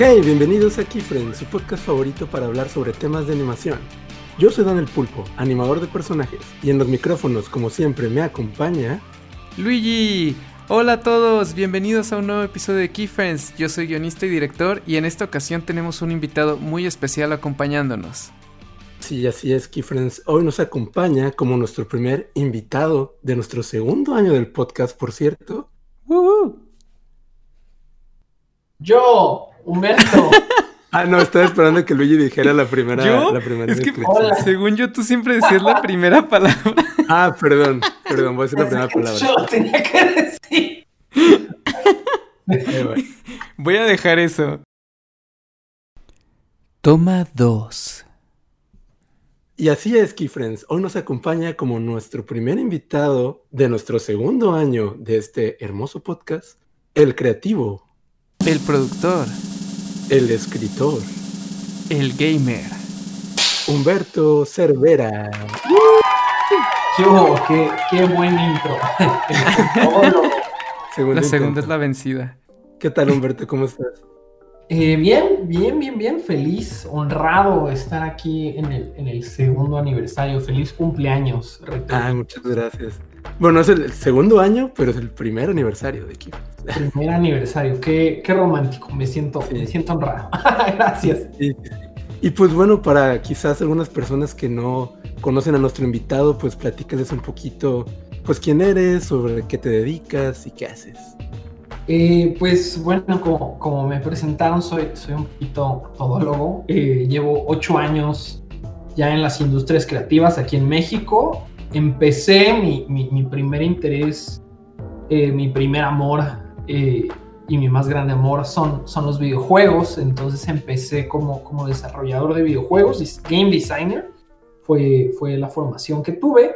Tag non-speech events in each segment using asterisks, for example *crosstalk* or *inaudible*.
Hey, bienvenidos a Keyfriends, su podcast favorito para hablar sobre temas de animación. Yo soy Dan el Pulpo, animador de personajes, y en los micrófonos, como siempre, me acompaña... Luigi, hola a todos, bienvenidos a un nuevo episodio de Keyfriends. Yo soy guionista y director, y en esta ocasión tenemos un invitado muy especial acompañándonos. Sí, así es, Keyfriends. Hoy nos acompaña como nuestro primer invitado de nuestro segundo año del podcast, por cierto. Yo, Humberto. *laughs* Ah, no, estaba esperando que Luigi dijera la primera. ¿Yo? La primera es que, según yo, tú siempre decías la primera palabra. *laughs* Ah, perdón, perdón, voy a decir la primera palabra. Yo lo tenía que decir. Voy a dejar eso. Toma 2. Y así es, Keyfriends. Hoy nos acompaña como nuestro primer invitado de nuestro segundo año de este hermoso podcast, el creativo, El productor, el escritor, el gamer. Humberto Cervera. ¿Qué hubo? Qué, qué buen intro. *laughs* La segunda intento. es la vencida. ¿Qué tal, Humberto? ¿Cómo estás? Eh, bien, bien, bien, bien. Feliz, honrado de estar aquí en el, en el segundo aniversario. Feliz cumpleaños. Reto. Ah, muchas gracias. Bueno, es el segundo año, pero es el primer aniversario de Keyfriends. Primer aniversario. Qué, qué romántico. Me siento, Sí. me siento honrado. *laughs* Gracias. Sí. Y pues bueno, para quizás algunas personas que no conocen a nuestro invitado, pues platícales un poquito, pues quién eres, sobre qué te dedicas y qué haces. Eh, pues bueno, como, me presentaron, soy, soy un poquito todólogo. Eh, llevo ocho años ya en las industrias creativas aquí en México. Empecé mi, mi- primer interés, eh, mi primer amor eh, y mi más grande amor son, son los videojuegos. Entonces empecé como, como desarrollador de videojuegos, game designer. Fue, fue la formación que tuve.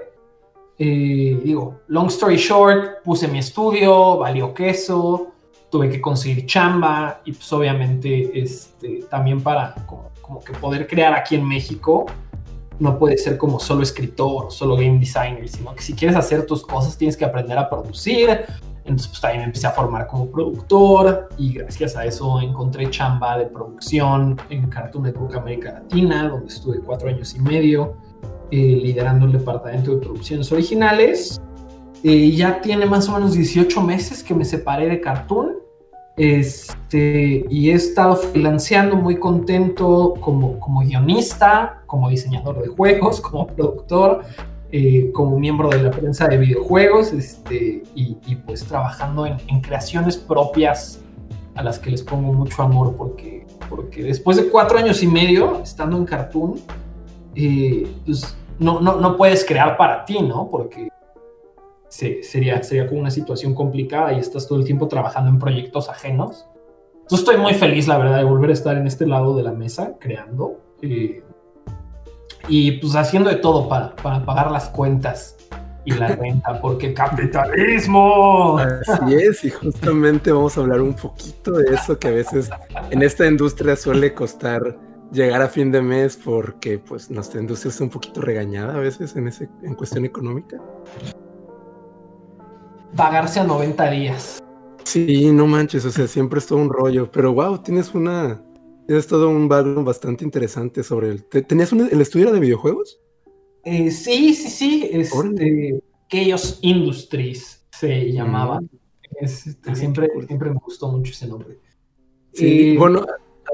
Eh, digo, long story short, puse mi estudio, valió queso, tuve que conseguir chamba y pues obviamente este, también para como, como que poder crear aquí en México no puede ser como solo escritor o solo game designer, sino que si quieres hacer tus cosas tienes que aprender a producir. Entonces pues también me empecé a formar como productor y gracias a eso encontré chamba de producción en Cartoon Network América Latina, donde estuve cuatro años y medio eh, liderando el departamento de producciones originales. Eh, ya tiene más o menos 18 meses que me separé de Cartoon. Este, y he estado freelanceando muy contento como, como guionista, como diseñador de juegos, *laughs* como productor, eh, como miembro de la prensa de videojuegos, este, y, y pues trabajando en, en creaciones propias a las que les pongo mucho amor porque, porque después de cuatro años y medio estando en Cartoon, eh, pues no, no, no puedes crear para ti, ¿no? Porque se- sería, sería como una situación complicada y estás todo el tiempo trabajando en proyectos ajenos. Yo estoy muy feliz, la verdad, de volver a estar en este lado de la mesa, creando. eh, y pues haciendo de todo para, para pagar las cuentas y la renta, porque capitalismo. Así es, y justamente vamos a hablar un poquito de eso que a veces en esta industria suele costar llegar a fin de mes porque pues nuestra industria está un poquito regañada a veces en, ese, en cuestión económica. Pagarse a 90 días. Sí, no manches, o sea, siempre es todo un rollo, pero wow, tienes una, tienes todo un background bastante interesante sobre el... ¿te- ¿Tenías un- el estudio de videojuegos? Eh, sí, sí, sí. Este. Chaos Industries se llamaba. Mm. Es, este, Ah, siempre, siempre me gustó mucho ese nombre. Sí, Eh, bueno,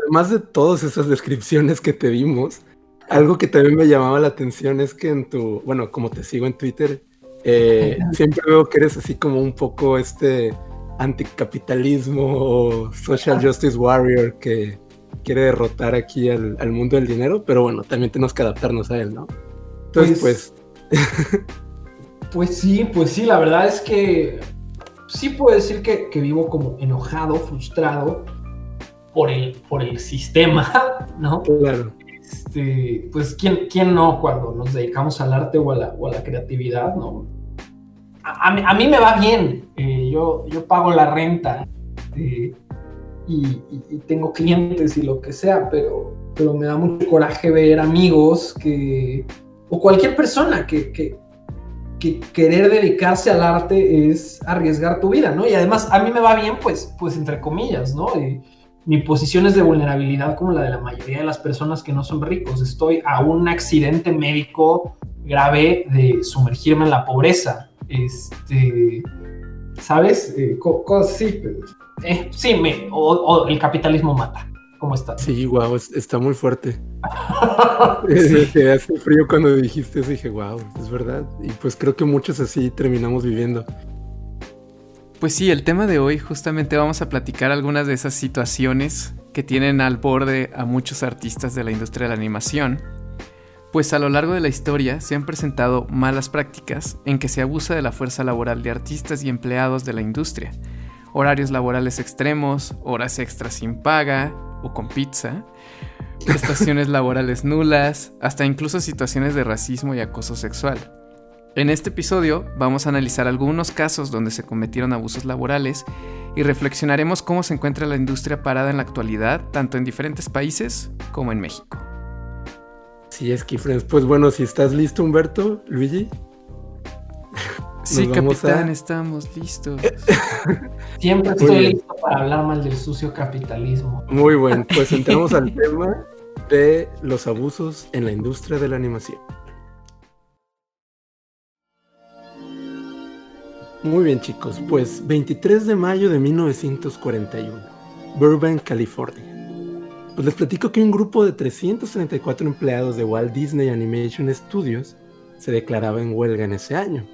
además de todas esas descripciones que te dimos, algo que también me llamaba la atención es que en tu, bueno, como te sigo en Twitter, eh, siempre veo que eres así como un poco este anticapitalismo o social justice warrior que quiere derrotar aquí al, al mundo del dinero, pero bueno, también tenemos que adaptarnos a él, ¿no? Entonces, Pues- pues, *laughs* Pues sí, pues sí, la verdad es que sí puedo decir que, que vivo como enojado, frustrado por el, por el sistema, *laughs* ¿no? claro. Este, pues ¿quién, quién no cuando nos dedicamos al arte o a la, o a la creatividad, ¿no? A, a mí, a mí me va bien, eh, yo, yo pago la renta eh, y, y- y tengo clientes y lo que sea, pero, pero me da mucho coraje ver amigos que, o cualquier persona que, que, que querer dedicarse al arte es arriesgar tu vida, ¿no? Y además a mí me va bien, pues, pues entre comillas, ¿no? Eh, mi posición es de vulnerabilidad como la de la mayoría de las personas que no son ricos. Estoy a un accidente médico grave de sumergirme en la pobreza. Este, ¿sabes? Eh, sí, eh, sí me, o, el capitalismo mata. ¿Cómo está? Sí, wow, está muy fuerte. *laughs* Te hace frío cuando dijiste eso dije, wow, es verdad. Y pues creo que muchos así terminamos viviendo. Pues sí, el tema de hoy justamente vamos a platicar algunas de esas situaciones que tienen al borde a muchos artistas de la industria de la animación. Pues a lo largo de la historia se han presentado malas prácticas en que se abusa de la fuerza laboral de artistas y empleados de la industria. Horarios laborales extremos, horas extras sin paga o con pizza, *laughs* prestaciones laborales nulas, hasta incluso situaciones de racismo y acoso sexual. En este episodio vamos a analizar algunos casos donde se cometieron abusos laborales y reflexionaremos cómo se encuentra la industria parada en la actualidad, tanto en diferentes países como en México. Sí, es que, pues bueno, si estás listo, Humberto, Luigi. Sí, capitán, estamos listos. *laughs* Siempre estoy listo para hablar mal del sucio capitalismo. Muy bueno, pues entramos *laughs* al tema de los abusos en la industria de la animación. Muy bien chicos, pues 23 de mayo de 1941, Burbank, California. Pues les platico que un grupo de 334 empleados de Walt Disney Animation Studios se declaraba en huelga en ese año.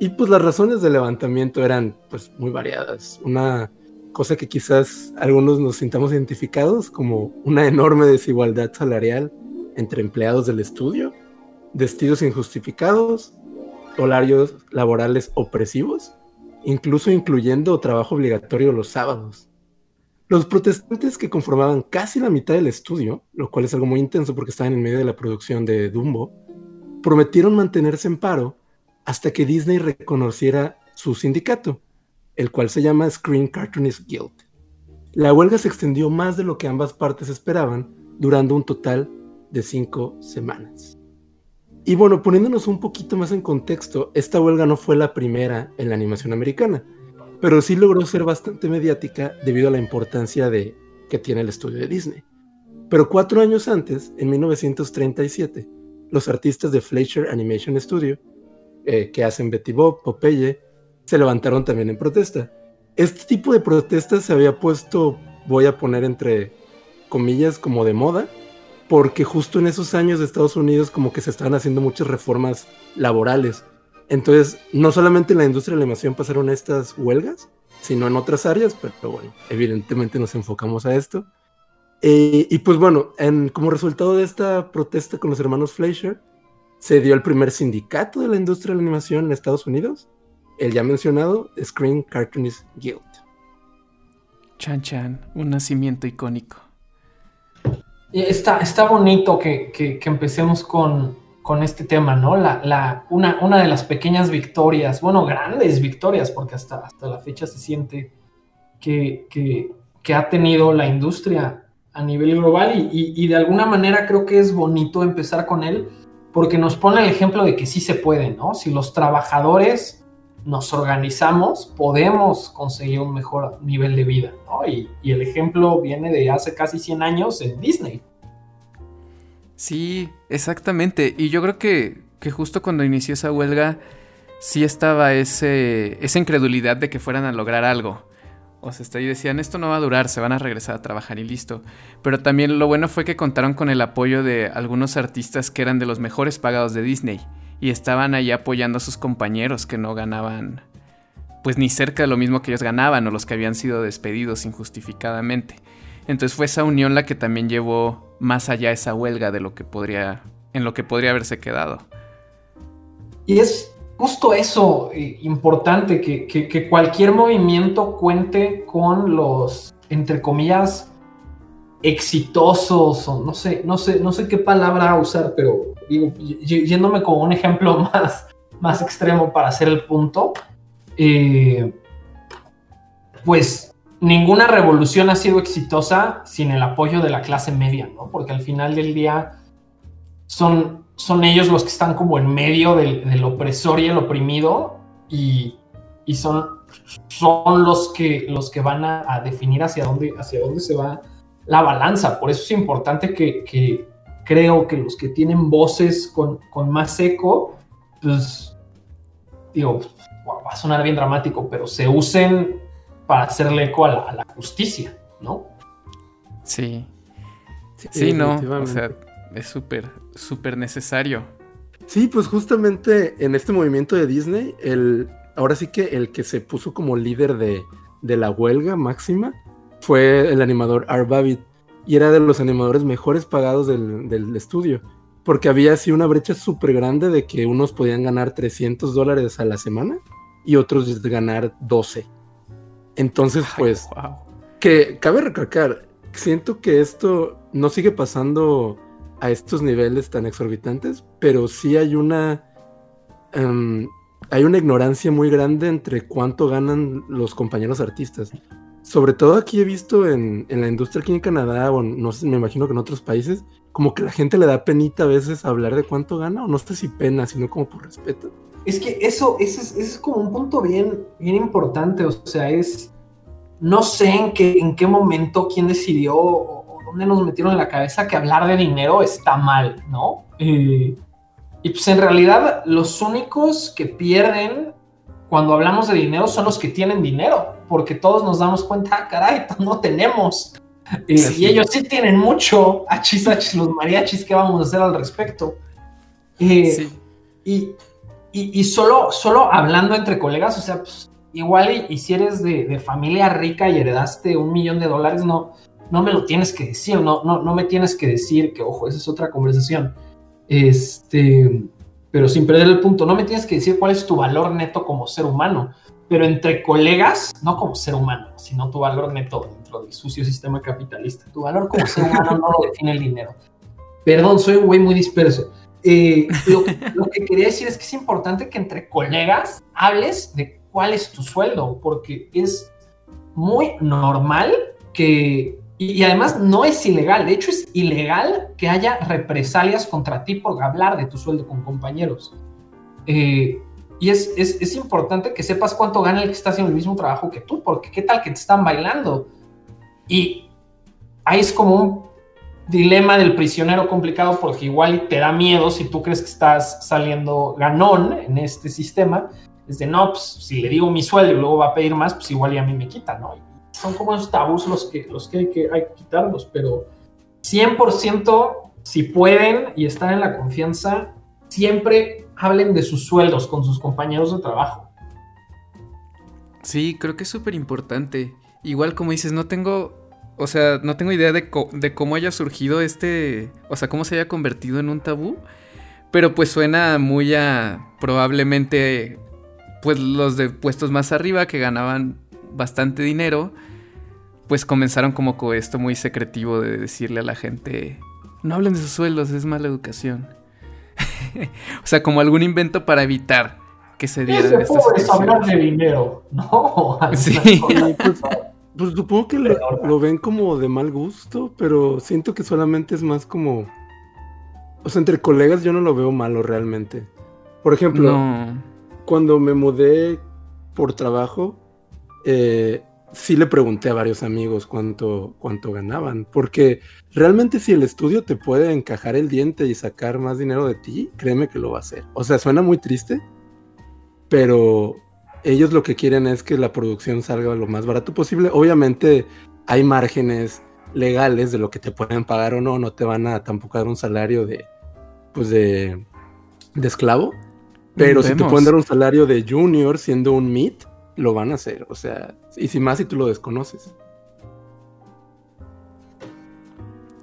Y pues las razones del levantamiento eran pues muy variadas. Una cosa que quizás algunos nos sintamos identificados como una enorme desigualdad salarial entre empleados del estudio, despidos injustificados horarios laborales opresivos, incluso incluyendo trabajo obligatorio los sábados. Los protestantes que conformaban casi la mitad del estudio, lo cual es algo muy intenso porque estaban en medio de la producción de Dumbo, prometieron mantenerse en paro hasta que Disney reconociera su sindicato, el cual se llama Screen Cartoonist Guild. La huelga se extendió más de lo que ambas partes esperaban, durando un total de cinco semanas. Y bueno, poniéndonos un poquito más en contexto, esta huelga no fue la primera en la animación americana, pero sí logró ser bastante mediática debido a la importancia de, que tiene el estudio de Disney. Pero cuatro años antes, en 1937, los artistas de Fleischer Animation Studio, eh, que hacen Betty Bob, Popeye, se levantaron también en protesta. Este tipo de protestas se había puesto, voy a poner entre comillas, como de moda, porque justo en esos años de Estados Unidos como que se estaban haciendo muchas reformas laborales. Entonces, no solamente en la industria de la animación pasaron estas huelgas, sino en otras áreas, pero bueno, evidentemente nos enfocamos a esto. Y pues bueno, en, como resultado de esta protesta con los hermanos Fleischer, se dio el primer sindicato de la industria de la animación en Estados Unidos, el ya mencionado Screen Cartoonist Guild. Chan Chan, un nacimiento icónico. Está, está bonito que, empecemos con, este tema, ¿no? La, una, una, de las pequeñas victorias, bueno, grandes victorias, porque hasta, hasta la fecha se siente que, ha tenido la industria a nivel global y, de alguna manera creo que es bonito empezar con él porque nos pone el ejemplo de que sí se puede, ¿no? Si los trabajadores nos organizamos, podemos conseguir un mejor nivel de vida, ¿no? Y, el ejemplo viene de hace casi 100 años en Disney. Sí, exactamente. Y yo creo que, que justo cuando inició esa huelga, sí estaba ese, esa incredulidad de que fueran a lograr algo. O sea, y decían, esto no va a durar, se van a regresar a trabajar y listo. Pero también lo bueno fue que contaron con el apoyo de algunos artistas que eran de los mejores pagados de Disney y estaban ahí apoyando a sus compañeros que no ganaban pues ni cerca de lo mismo que ellos ganaban o los que habían sido despedidos injustificadamente. Entonces fue esa unión la que también llevó más allá esa huelga de lo que podría en lo que podría haberse quedado. Y es justo eso eh, importante, que, que, cualquier movimiento cuente con los, entre comillas, exitosos, o no sé, no sé, no sé qué palabra usar, pero digo, yéndome como un ejemplo *laughs* más, más extremo para hacer el punto, eh, pues ninguna revolución ha sido exitosa sin el apoyo de la clase media, ¿no? Porque al final del día son, son ellos los que están como en medio del, opresor y el oprimido y, y son son los que, los que van a, definir hacia dónde, hacia dónde se va la balanza. Por eso es importante que, creo que los que tienen voces con, más eco, pues, digo, va a sonar bien dramático, pero se usen para hacerle eco a la, justicia, ¿no? Sí. Sí, no, o sea, es súper, súper necesario. Sí, pues justamente en este movimiento de Disney, el, ahora sí que el que se puso como líder de, la huelga máxima fue el animador Art Babbitt y era de los animadores mejores pagados del, estudio, porque había así una brecha súper grande de que unos podían ganar 300 dólares a la semana y otros ganar 12. Entonces, pues, que cabe recalcar, siento que esto no sigue pasando a estos niveles tan exorbitantes, pero sí hay una... Em, hay una ignorancia muy grande entre cuánto ganan los compañeros artistas. Sobre todo aquí he visto en, la industria aquí en Canadá, o no sé, me imagino que en otros países, como que la gente le da penita a veces hablar de cuánto gana, o no sé si pena, sino como por respeto. Es que eso, es, es como un punto bien, bien importante, o sea, es, no sé en qué, en qué momento, quién decidió o, dónde nos metieron en la cabeza que hablar de dinero está mal, ¿no? Eh, y pues en realidad los únicos que pierden cuando hablamos de dinero son los que tienen dinero, porque todos nos damos cuenta, ah, caray, *laughs* no tenemos. y ellos sí tienen mucho, achis, achis, los mariachis, ¿qué vamos a hacer al respecto? Eh, y, y, y, solo, solo hablando entre colegas, o sea, pues, igual y, si eres de, de, familia rica y heredaste un millón de dólares, no, no me lo tienes que decir, no, no, no me tienes que decir que, ojo, esa es otra conversación este, pero sin perder el punto, no me tienes que decir cuál es tu valor neto como ser humano, pero entre colegas, no como ser humano, sino tu valor neto dentro del sucio sistema capitalista. Tu valor como ser humano no lo define el dinero. Perdón, soy un güey muy disperso. Eh, lo, lo, que quería decir es que es importante que entre colegas hables de cuál es tu sueldo, porque es muy normal que y, además no es ilegal, de hecho es ilegal que haya represalias contra ti por hablar de tu sueldo con compañeros. Eh, y es, es, importante que sepas cuánto gana el que está haciendo el mismo trabajo que tú, porque qué tal que te están bailando. Y ahí es como un dilema del prisionero complicado, porque igual te da miedo si tú crees que estás saliendo ganón en este sistema. Es de no, pues si le digo mi sueldo y luego va a pedir más, pues igual y a mí me quita, ¿no? Son como esos tabús los que, los que hay, que hay que quitarlos, pero 100% si pueden y están en la confianza, siempre hablen de sus sueldos con sus compañeros de trabajo. Sí, creo que es súper importante. Igual como dices, no tengo, o sea, no tengo idea de, de, cómo haya surgido este, o sea, cómo se haya convertido en un tabú, pero pues suena muy a probablemente, pues los de puestos más arriba que ganaban bastante dinero, pues comenzaron como con esto muy secretivo de decirle a la gente, no hablen de sus sueldos, es mala educación. *laughs* o sea, como algún invento para evitar que se dieran estas hablar de dinero, ¿no? *laughs* sí. Pues, pues, supongo que lo, ven como de mal gusto, pero siento que solamente es más como... O sea, entre colegas yo no lo veo malo realmente. Por ejemplo, cuando me mudé por trabajo, eh, sí le pregunté a varios amigos cuánto, cuánto ganaban, porque realmente si el estudio te puede encajar el diente y sacar más dinero de ti, créeme que lo va a hacer. O sea, suena muy triste, pero ellos lo que quieren es que la producción salga lo más barato posible. Obviamente hay márgenes legales de lo que te pueden pagar o no, no te van a tampoco dar un salario de, pues de, de esclavo, pero si te pueden dar un salario de junior siendo un meet, lo van a hacer. O sea, y si más si tú lo desconoces.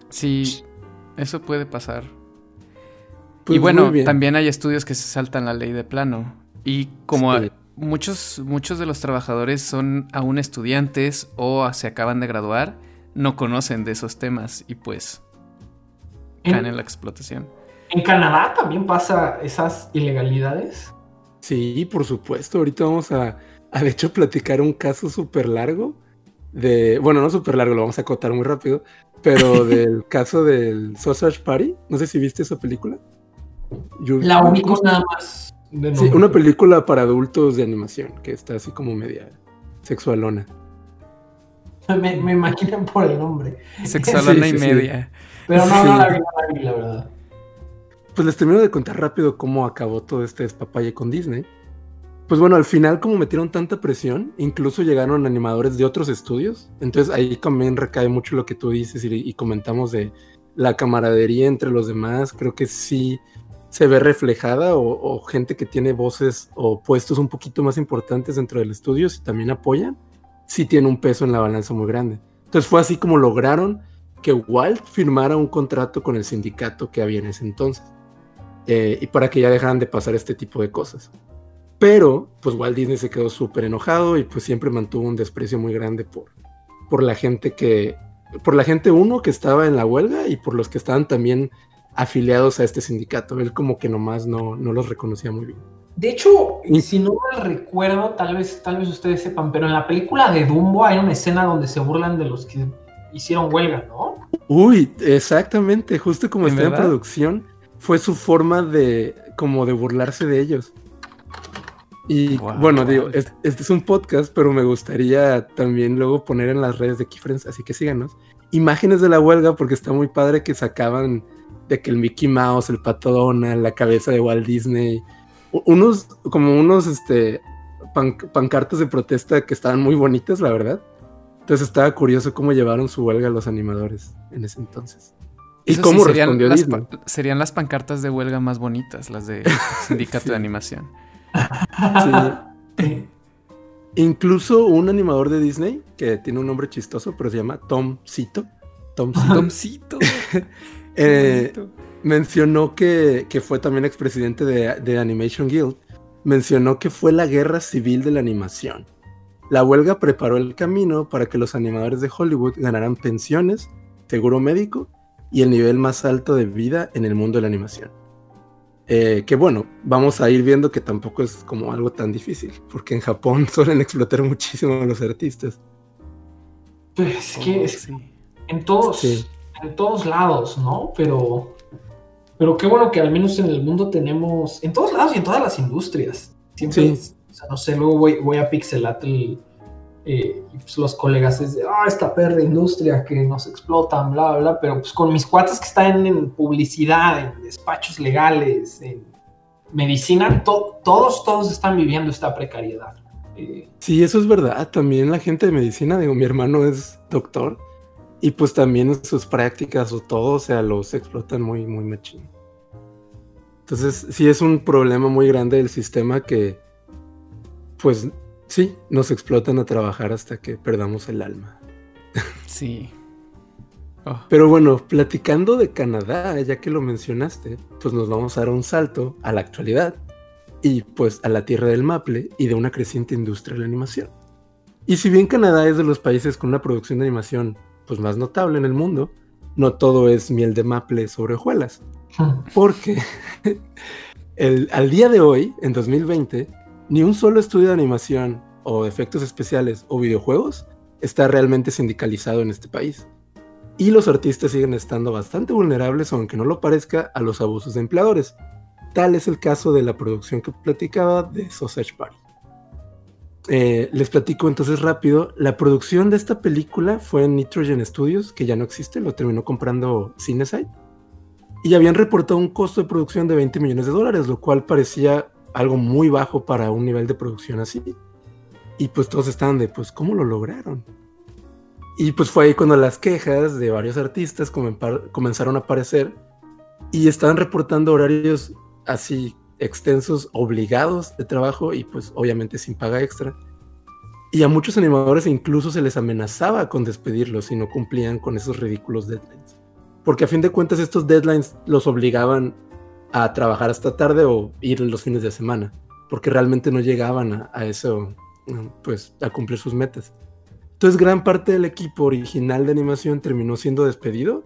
Sí, eso puede pasar. Pues y bueno, también hay estudios que se saltan la ley de plano. Y como muchos, muchos de los trabajadores son aún estudiantes o se acaban de graduar, no conocen de esos temas y pues caen en la explotación. ¿En Canadá también pasa esas ilegalidades? Sí, por supuesto. Ahorita vamos a, *laughs* de hecho platicar un caso súper largo de, bueno, no súper largo, lo vamos a acotar muy rápido, pero *laughs* del caso del Sausage Party. No sé si viste esa película. la única nada más. sí, una película para adultos de animación, que está así como media sexualona. Me, me imaginan por el nombre. Sexualona y media. Pero no, no la vi, no la vi, la verdad. Pues les termino de contar rápido cómo acabó todo este despapalle con Disney. Pues bueno, al final como metieron tanta presión, incluso llegaron animadores de otros estudios. Entonces ahí también recae mucho lo que tú dices y, comentamos de la camaradería entre los demás. Creo que sí se ve reflejada o, gente que tiene voces o puestos un poquito más importantes dentro del estudio, si también apoyan, sí tiene un peso en la balanza muy grande. Entonces fue así como lograron que Walt firmara un contrato con el sindicato que había en ese entonces. Eh, y para que ya dejaran de pasar este tipo de cosas. Pero, pues Walt Disney se quedó súper enojado y pues siempre mantuvo un desprecio muy grande por, por la gente que, por la gente uno que estaba en la huelga y por los que estaban también afiliados a este sindicato. Él como que nomás no, no los reconocía muy bien. De hecho, y si no mal recuerdo, tal vez, tal vez ustedes sepan, pero en la película de Dumbo hay una escena donde se burlan de los que hicieron huelga, ¿no? Uy, exactamente, justo como está en producción, fue su forma de como de burlarse de ellos. Y bueno, digo, este, es un podcast, pero me gustaría también luego poner en las redes de Keyfriends, así que síganos, imágenes de la huelga, porque está muy padre que sacaban de que el Mickey Mouse, el Pato Donald, la cabeza de Walt Disney, unos, como unos, este, pancartas de protesta que estaban muy bonitas, la verdad. Entonces estaba curioso cómo llevaron su huelga los animadores en ese entonces. ¿Y cómo serían las, Serían las pancartas de huelga más bonitas, las de *laughs* sindicato de animación. Sí. Incluso un animador de Disney, que tiene un nombre chistoso, pero se llama Tom Cito. Tom Cito. *laughs* Eh, mencionó que, fue también expresidente de, de Animation Guild. Mencionó que fue la guerra civil de la animación. La huelga preparó el camino para que los animadores de Hollywood ganaran pensiones, seguro médico y el nivel más alto de vida en el mundo de la animación. Eh, que bueno, vamos a ir viendo que tampoco es como algo tan difícil, porque en Japón *laughs* suelen explotar muchísimo a los artistas. Pues es que en todos, en todos lados, ¿no? Pero, pero qué bueno que al menos en el mundo tenemos, en todos lados y en todas las industrias. Siempre, o sea, no sé, luego voy, voy a Pixelatl eh, y pues los colegas es de, ah, esta perra industria que nos explotan, bla, bla, pero pues con mis cuates que están en publicidad, en despachos legales, en medicina, todos, todos están viviendo esta precariedad. Eh, sí, eso es verdad. También la gente de medicina, digo, mi hermano es doctor y pues también en sus prácticas o todo, o sea, los explotan muy, muy machín. Entonces, sí es un problema muy grande del sistema que, pues, Sí, nos explotan a trabajar hasta que perdamos el alma. Sí. Oh. Pero bueno, platicando de Canadá, ya que lo mencionaste, pues nos vamos a dar un salto a la actualidad y pues a la tierra del maple y de una creciente industria de la animación. Y si bien Canadá es de los países con una producción de animación pues más notable en el mundo, no todo es miel de maple sobre hojuelas. Porque *laughs* el, al día de hoy, en 2020, ni un solo estudio de animación o efectos especiales o videojuegos está realmente sindicalizado en este país. Y los artistas siguen estando bastante vulnerables, aunque no lo parezca, a los abusos de empleadores. Tal es el caso de la producción que platicaba de Sausage Party. Eh, les platico entonces rápido. La producción de esta película fue en Nitrogen Studios, que ya no existe, lo terminó comprando Cinesite. Y habían reportado un costo de producción de 20 millones de dólares, lo cual parecía algo muy bajo para un nivel de producción así. Y pues todos estaban de, pues, ¿cómo lo lograron? Y pues fue ahí cuando las quejas de varios artistas comenzaron a aparecer y estaban reportando horarios así extensos, obligados de trabajo y pues obviamente sin paga extra. Y a muchos animadores incluso se les amenazaba con despedirlos si no cumplían con esos ridículos deadlines. Porque a fin de cuentas estos deadlines los obligaban a trabajar hasta tarde o ir los fines de semana, porque realmente no llegaban a, eso, pues a cumplir sus metas. Entonces gran parte del equipo original de animación terminó siendo despedido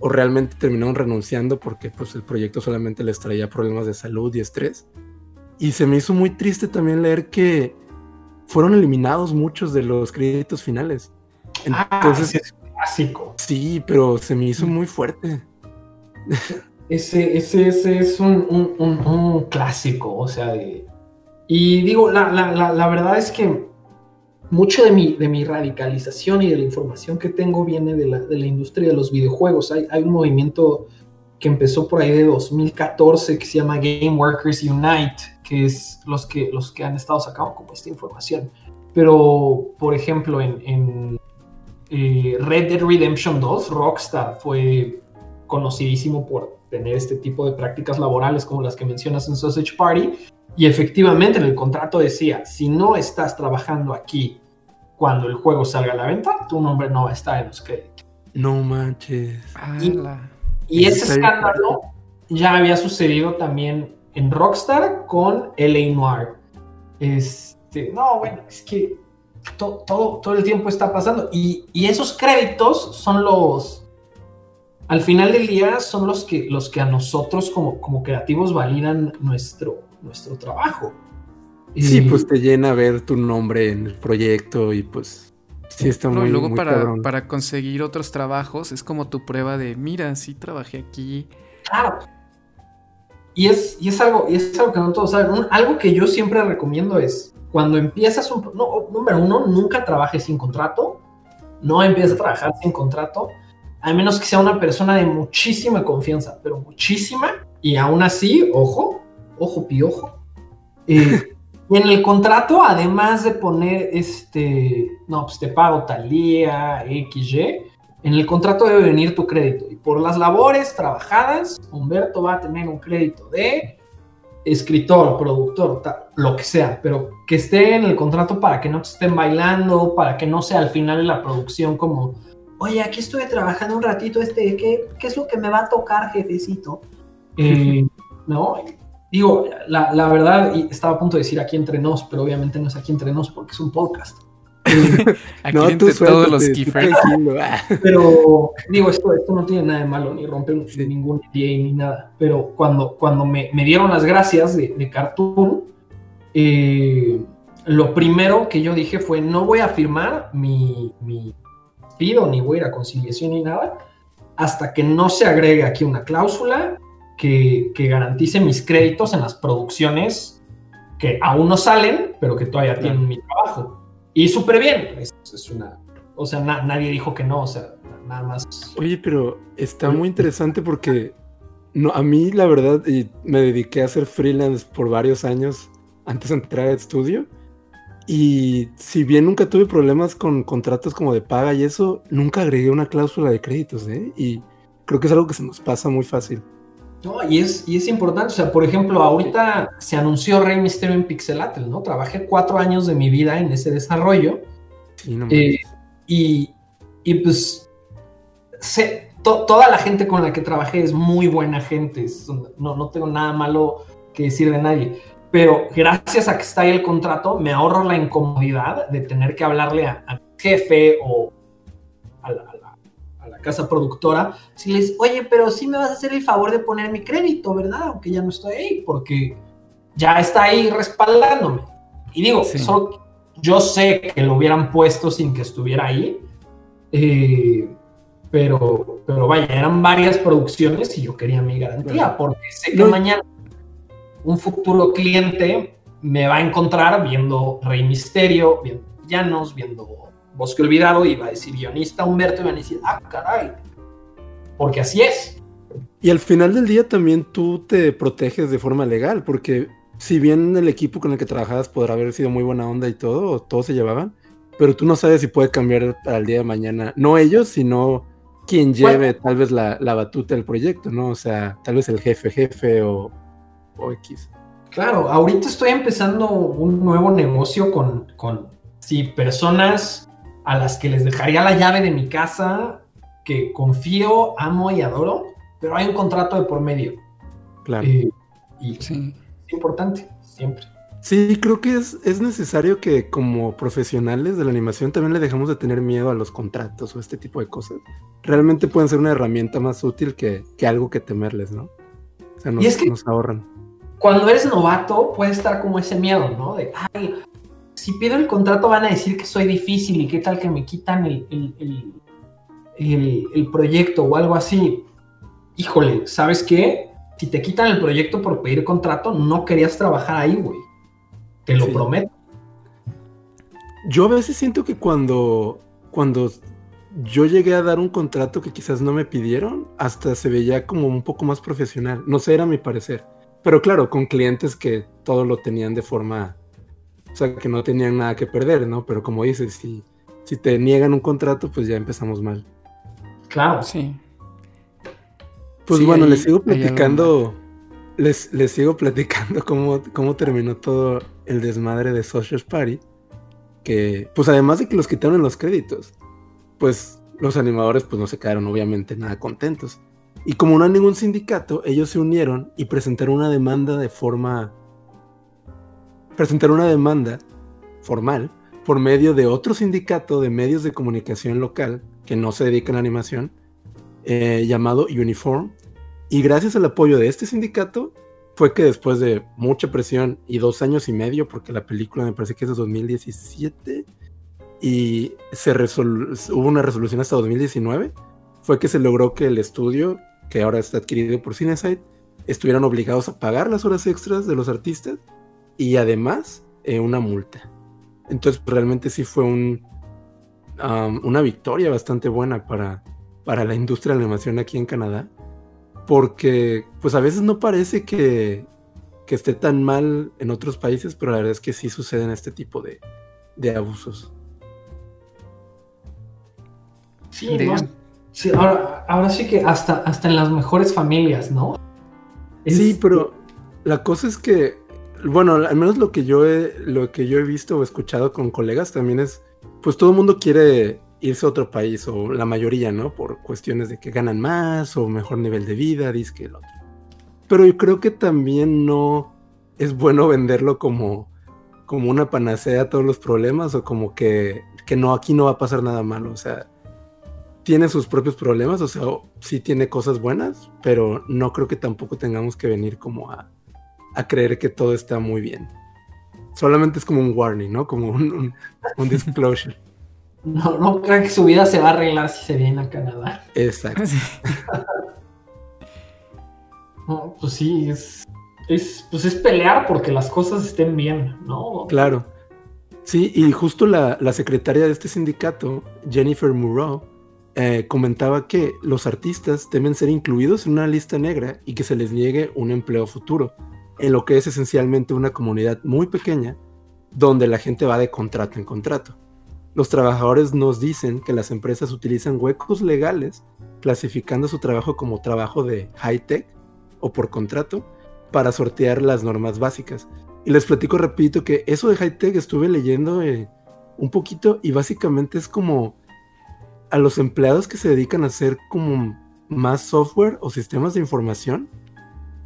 o realmente terminaron renunciando porque pues el proyecto solamente les traía problemas de salud y estrés. Y se me hizo muy triste también leer que fueron eliminados muchos de los créditos finales. Ah, Entonces, ah, es clásico. Sí, pero se me hizo muy fuerte. Ese, ese, ese es un, un, un, clásico, o sea, y digo, la, la, la, verdad es que mucho de mi, de mi radicalización y de la información que tengo viene de la, de la industria de los videojuegos. Hay, hay un movimiento que empezó por ahí de 2014 que se llama Game Workers Unite, que es los que, los que han estado sacando como esta información. Pero, por ejemplo, en, en eh, Red Dead Redemption 2, Rockstar fue conocidísimo por tener este tipo de prácticas laborales como las que mencionas en Sausage Party. Y efectivamente en el contrato decía, si no estás trabajando aquí cuando el juego salga a la venta, tu nombre no va a estar en los créditos. No manches. Y, ese escándalo ya había sucedido también en Rockstar con LA Noir. Este, no, bueno, es que todo, todo el tiempo está pasando. Y, y esos créditos son los, al final del día son los que, los que a nosotros como, como creativos validan nuestro, nuestro trabajo. Sí, pues te llena ver tu nombre en el proyecto y pues sí está muy, Y luego para, para, conseguir otros trabajos es como tu prueba de, mira, sí trabajé aquí. Claro. Y es, y es, algo, y es algo que no todos saben. algo que yo siempre recomiendo es, cuando empiezas un... No, número uno, nunca trabajes sin contrato. No empieces a trabajar sin contrato a menos que sea una persona de muchísima confianza, pero muchísima, y aún así, ojo, ojo piojo. Eh, *laughs* y en el contrato, además de poner este, no, pues te pago tal día, XY, en el contrato debe venir tu crédito. Y por las labores trabajadas, Humberto va a tener un crédito de escritor, productor, lo que sea, pero que esté en el contrato para que no te estén bailando, para que no sea al final de la producción como oye, aquí estuve trabajando un ratito, este, ¿qué, qué es lo que me va a tocar, jefecito? Eh, no, digo, la, la, verdad, estaba a punto de decir aquí entre nos, pero obviamente no es aquí entre nos porque es un podcast. *laughs* aquí no, entre todos los kiffers. Pero digo, esto, esto no tiene nada de malo, ni rompe ningún día ni nada. Pero cuando, cuando me, me dieron las gracias de, de Cartoon, eh, lo primero que yo dije fue, no voy a firmar mi, mi pido ni voy a ir a conciliación ni nada hasta que no se agregue aquí una cláusula que, garantice mis créditos en las producciones que aún no salen, pero que todavía tienen mi trabajo. Y súper bien, es, una... O sea, nadie dijo que no, o sea, nada más... Oye, pero está muy interesante porque no, a mí la verdad, y me dediqué a hacer freelance por varios años antes de entrar al estudio. Y si bien nunca tuve problemas con contratos como de paga y eso, nunca agregué una cláusula de créditos, ¿eh? Y creo que es algo que se nos pasa muy fácil. No, y es, y es importante, o sea, por ejemplo, ahorita se anunció Rey Misterio en Pixelatel, ¿no? Trabajé cuatro años de mi vida en ese desarrollo. Sí, no eh, y, y, pues, toda la gente con la que trabajé es muy buena gente, no, no tengo nada malo que decir de nadie pero gracias a que está ahí el contrato, me ahorro la incomodidad de tener que hablarle a, mi jefe o a la, casa productora, si les, oye, pero sí me vas a hacer el favor de poner mi crédito, ¿verdad? Aunque ya no estoy ahí, porque ya está ahí respaldándome. Y digo, yo sé que lo hubieran puesto sin que estuviera ahí, eh, pero, pero vaya, eran varias producciones y yo quería mi garantía, porque sé que mañana un futuro cliente me va a encontrar viendo Rey Misterio, viendo Llanos, viendo Bosque Olvidado y va a decir guionista Humberto y van a decir, ah, caray, porque así es. Y al final del día también tú te proteges de forma legal, porque si bien el equipo con el que trabajabas podrá haber sido muy buena onda y todo, todos se llevaban, pero tú no sabes si puede cambiar para el día de mañana, no ellos, sino quien lleve tal vez la, la, batuta del proyecto, ¿no? O sea, tal vez el jefe jefe o, o X. Claro, ahorita estoy empezando un nuevo negocio con, con sí, personas a las que les dejaría la llave de mi casa, que confío, amo y adoro, pero hay un contrato de por medio. Claro. Eh, y sí. es importante, siempre. Sí, creo que es, es, necesario que como profesionales de la animación también le dejemos de tener miedo a los contratos o este tipo de cosas. Realmente pueden ser una herramienta más útil que, que algo que temerles, ¿no? O sea, nos, y es que, nos ahorran cuando eres novato puede estar como ese miedo, ¿no? De, ay, si pido el contrato van a decir que soy difícil y qué tal que me quitan el, el, proyecto o algo así. híjole, ¿sabes qué? Si te quitan el proyecto por pedir contrato, no querías trabajar ahí, güey. Te lo prometo. Yo a veces siento que cuando, cuando yo llegué a dar un contrato que quizás no me pidieron, hasta se veía como un poco más profesional. No sé, era mi parecer. Pero claro, con clientes que todo lo tenían de forma, o sea, que no tenían nada que perder, ¿no? Pero como dices, si, si te niegan un contrato, pues ya empezamos mal. Claro. Sí. Pues bueno, les sigo platicando, les, les sigo platicando cómo, cómo terminó todo el desmadre de Social Party. Que, pues además de que los quitaron en los créditos, pues los animadores pues no se quedaron obviamente nada contentos. Y como no hay ningún sindicato, ellos se unieron y presentaron una demanda de forma... Presentaron una demanda formal por medio de otro sindicato de medios de comunicación local que no se dedican a animación, eh, llamado Uniform. Y gracias al apoyo de este sindicato, fue que después de mucha presión y dos años y medio, porque la película me parece que es de 2017, y se hubo una resolución hasta 2019, fue que se logró que el estudio, que ahora está adquirido por Cinesite, estuvieran obligados a pagar las horas extras de los artistas y además eh, una multa. Entonces realmente sí fue un, una victoria bastante buena para, para la industria de la animación aquí en Canadá porque pues a veces no parece que, esté tan mal en otros países, pero la verdad es que sí suceden este tipo de, abusos. Sí, ahora, sí que hasta, hasta en las mejores familias, ¿no? Sí, pero la cosa es que, bueno, al menos lo que yo he, lo que yo he visto o escuchado con colegas también es, pues todo el mundo quiere irse a otro país, o la mayoría, ¿no? Por cuestiones de que ganan más o mejor nivel de vida, que el otro. Pero yo creo que también no es bueno venderlo como, como una panacea a todos los problemas o como que, que no, aquí no va a pasar nada malo. O sea, tiene sus propios problemas, o sea, sí tiene cosas buenas, pero no creo que tampoco tengamos que venir como a, a creer que todo está muy bien. Solamente es como un warning, ¿no? Como un, un, un disclosure. *laughs* No, no creo que su vida se va a arreglar si se viene a Canadá. Exacto. *laughs* no, pues sí, es, es, pues es pelear porque las cosas estén bien, ¿no? Claro. Sí, y justo la, secretaria de este sindicato, Jennifer Moreau, eh, comentaba que los artistas deben ser incluidos en una lista negra y que se les niegue un empleo futuro, en lo que es esencialmente una comunidad muy pequeña donde la gente va de contrato en contrato. Los trabajadores nos dicen que las empresas utilizan huecos legales clasificando su trabajo como trabajo de high-tech o por contrato para sortear las normas básicas. Y les platico repito que eso de high-tech estuve leyendo eh, un poquito y básicamente es como a los empleados que se dedican a hacer como más software o sistemas de información.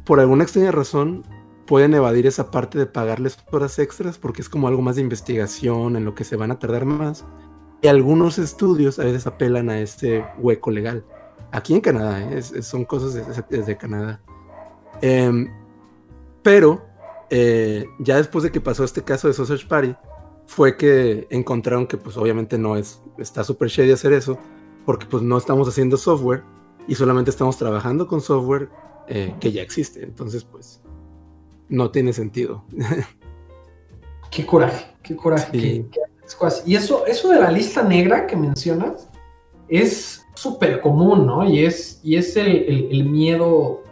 Por alguna extraña razón, pueden evadir esa parte de pagarles horas extras porque es como algo más de investigación en lo que se van a tardar más. Y algunos estudios a veces apelan a este hueco legal. Aquí en Canadá, ¿eh? son cosas desde, Canadá. Em, pero eh, ya después de que pasó este caso de Sausage Party, fue que encontraron que pues obviamente no es, está súper shady hacer eso, porque pues no estamos haciendo software y solamente estamos trabajando con software eh, que ya existe. Entonces pues no tiene sentido. *laughs* Qué coraje, qué coraje. y eso, eso de la lista negra que mencionas es súper común, ¿no? Y es, y es el, miedo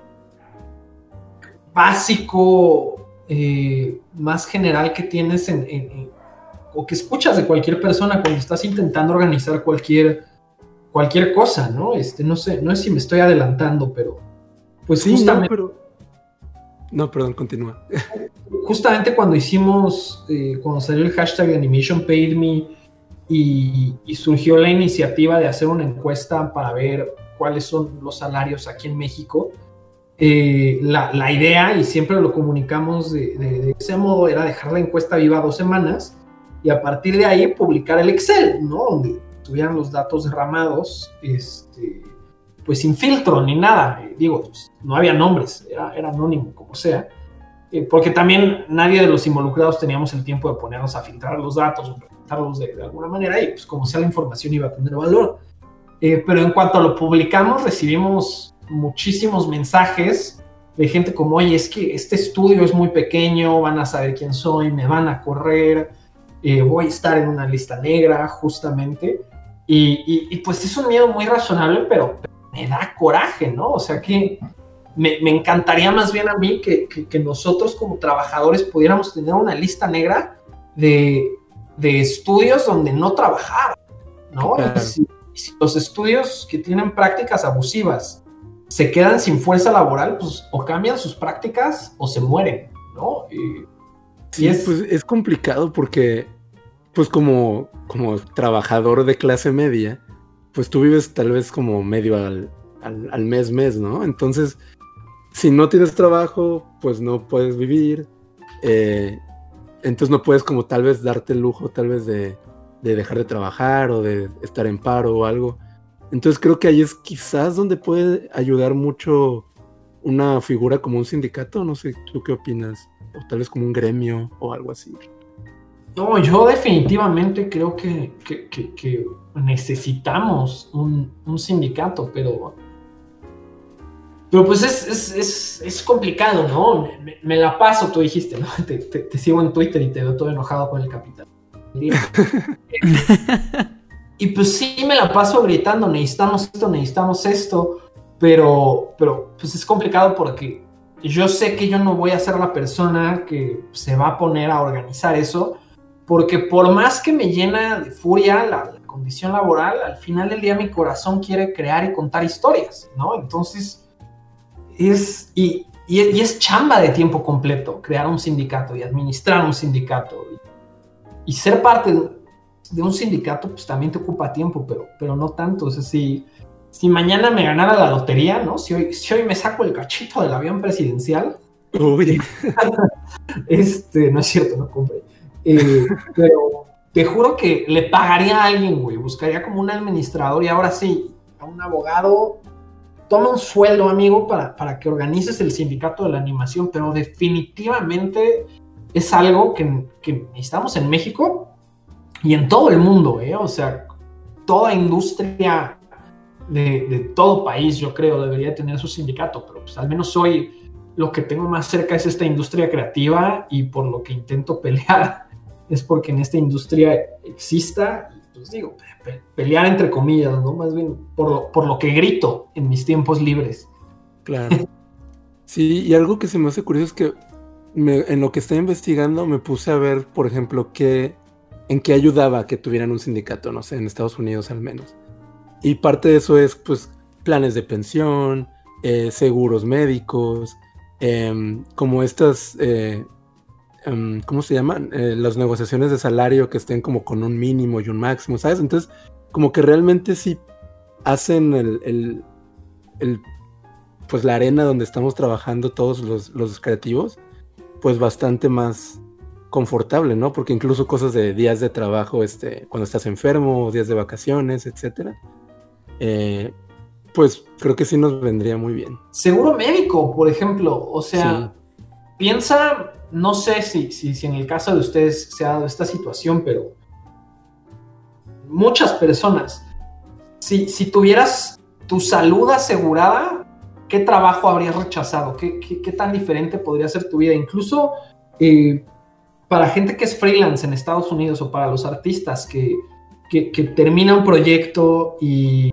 básico, eh, más general que tienes en, o que escuchas de cualquier persona cuando estás intentando organizar cualquier, cualquier cosa, ¿no? Este, no sé, no sé si me estoy adelantando, pero pues justamente. No, perdón, continúa. *laughs* Justamente cuando hicimos, eh, cuando salió el hashtag de Animation Paid Me y, surgió la iniciativa de hacer una encuesta para ver cuáles son los salarios aquí en México, eh, la, idea, y siempre lo comunicamos de, ese modo, era dejar la encuesta viva dos semanas y a partir de ahí publicar el Excel, ¿no? Donde tuvieran los datos derramados, este, pues sin filtro ni nada. Eh, digo, pues, no había nombres, era, anónimo, como sea. Eh, porque también nadie de los involucrados teníamos el tiempo de ponernos a filtrar los datos o presentarlos de, alguna manera y pues como sea la información iba a tener valor. Eh, pero en cuanto lo publicamos recibimos muchísimos mensajes de gente como, oye, es que este estudio es muy pequeño, van a saber quién soy, me van a correr, eh, voy a estar en una lista negra, justamente. Y, pues es un miedo muy razonable, pero me da coraje, ¿no? O sea que me, encantaría más bien a mí que, nosotros como trabajadores pudiéramos tener una lista negra de, estudios donde no trabajar, ¿no? si los estudios que tienen prácticas abusivas se quedan sin fuerza laboral, pues o cambian sus prácticas o se mueren, ¿no? Y, sí, es... pues es complicado porque, pues como, como trabajador de clase media, pues tú vives tal vez como medio al, al, mes, mes, ¿no? Entonces, si no tienes trabajo, pues no puedes vivir. Eh, entonces no puedes como tal vez darte el lujo tal vez de, de dejar de trabajar o de estar en paro o algo. Entonces creo que ahí es quizás donde puede ayudar mucho una figura como un sindicato, no sé, ¿tú qué opinas? O tal vez como un gremio o algo así. No, yo definitivamente creo que, necesitamos un, sindicato, pero, pero pues es, complicado, ¿no? Me, la paso, tú dijiste, ¿no? *laughs* Te, te, sigo en Twitter y te veo todo enojado con el capital. *laughs* Y pues sí me la paso gritando, necesitamos esto, necesitamos esto, pero, pero pues es complicado porque yo sé que yo no voy a ser la persona que se va a poner a organizar eso, porque por más que me llena de furia la, condición laboral, al final del día mi corazón quiere crear y contar historias, ¿no? Entonces, es, y, y, es chamba de tiempo completo crear un sindicato y administrar un sindicato y, ser parte de de un sindicato, pues también te ocupa tiempo, pero, pero no tanto. O sea, si, si mañana me ganara la lotería, ¿no? Si hoy, si hoy me saco el cachito del avión presidencial. *laughs* este, no es cierto, no compré. Eh, pero te juro que le pagaría a alguien, güey. Buscaría como un administrador y ahora sí, a un abogado. Toma un sueldo, amigo, para, para que organices el sindicato de la animación, pero definitivamente es algo que, que necesitamos en México y en todo el mundo, ¿eh? O sea, toda industria de, todo país, yo creo, debería tener su sindicato, pero pues al menos hoy lo que tengo más cerca es esta industria creativa y por lo que intento *laughs* pelear es porque en esta industria exista, pues digo, pelear entre comillas, ¿no? Más bien por lo, por lo que grito en mis tiempos libres. Claro. Sí, y algo que se me hace curioso es que en lo que estoy investigando me puse a ver, por ejemplo, qué en qué ayudaba que tuvieran un sindicato, no sé, en Estados Unidos al menos. Y parte de eso es, pues, planes de pensión, eh, seguros médicos, em, como estas, eh, em, ¿cómo se llaman? Eh, las negociaciones de salario que estén como con un mínimo y un máximo, ¿sabes? Entonces, como que realmente sí hacen el, el, pues la arena donde estamos trabajando todos los, los creativos, pues bastante más confortable, ¿no? Porque incluso cosas de días de trabajo, este, cuando estás enfermo, días de vacaciones, etcétera, eh, pues creo que sí nos vendría muy bien. Seguro médico, por ejemplo, o sea, piensa, no sé si, si, si en el caso de ustedes se ha dado esta situación, pero muchas personas, si, si tuvieras tu salud asegurada, ¿qué trabajo habrías rechazado? ¿Qué, qué, tan diferente podría ser tu vida? Incluso eh, para gente que es freelance en Estados Unidos o para los artistas que, que, termina un proyecto y,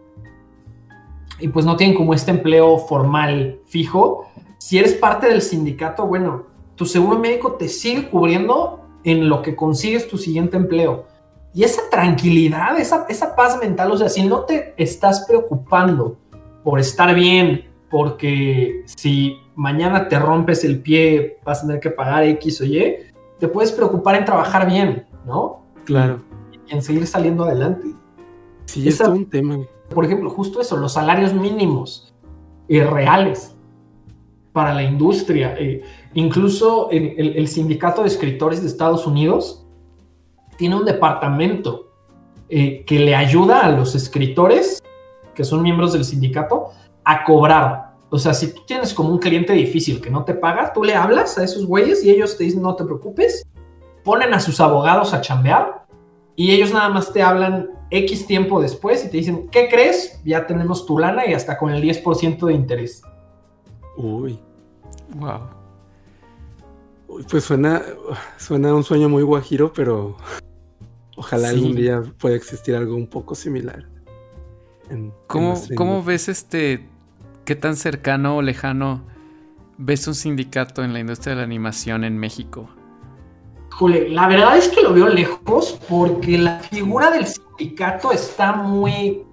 y pues no tienen como este empleo formal fijo, si eres parte del sindicato, bueno, tu seguro médico te sigue cubriendo en lo que consigues tu siguiente empleo. Y esa tranquilidad, esa, esa paz mental, o sea, si no te estás preocupando por estar bien, porque si mañana te rompes el pie vas a tener que pagar X o Y, te puedes preocupar en trabajar bien, ¿no? Claro. Y en seguir saliendo adelante. Sí, es un tema. Por ejemplo, justo eso, los salarios mínimos reales para la industria. Eh, incluso el, sindicato de escritores de Estados Unidos tiene un departamento eh, que le ayuda a los escritores, que son miembros del sindicato, a cobrar o sea, si tú tienes como un cliente difícil que no te paga, tú le hablas a esos güeyes y ellos te dicen no te preocupes, ponen a sus abogados a chambear y ellos nada más te hablan X tiempo después y te dicen, ¿qué crees? Ya tenemos tu lana y hasta con el 10% de interés. Uy. Wow. pues suena, suena un sueño muy guajiro, pero ojalá algún día pueda existir algo un poco similar. ¿Cómo, ¿Cómo ves este, qué tan cercano o lejano ves un sindicato en la industria de la animación en México? Jule, la verdad es que lo veo lejos porque la figura del sindicato está muy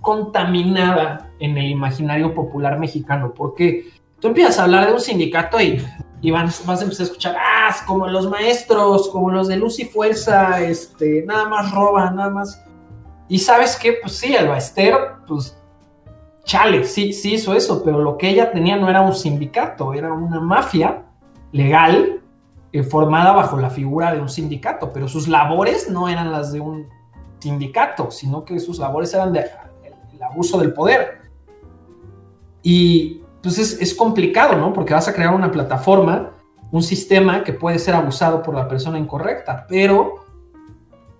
contaminada en el imaginario popular mexicano, porque tú empiezas a hablar de un sindicato y, y vas, a empezar a escuchar, ah, como los maestros, como los de luz y fuerza, este, nada más roban, nada más. Y sabes qué, pues sí, el Baester, pues chale, sí, sí hizo eso, pero lo que ella tenía no era un sindicato, era una mafia legal eh, formada bajo la figura de un sindicato, pero sus labores no eran las de un sindicato, sino que sus labores eran de el, abuso del poder. Y pues es, complicado, ¿no? Porque vas a crear una plataforma, un sistema que puede ser abusado por la persona incorrecta, pero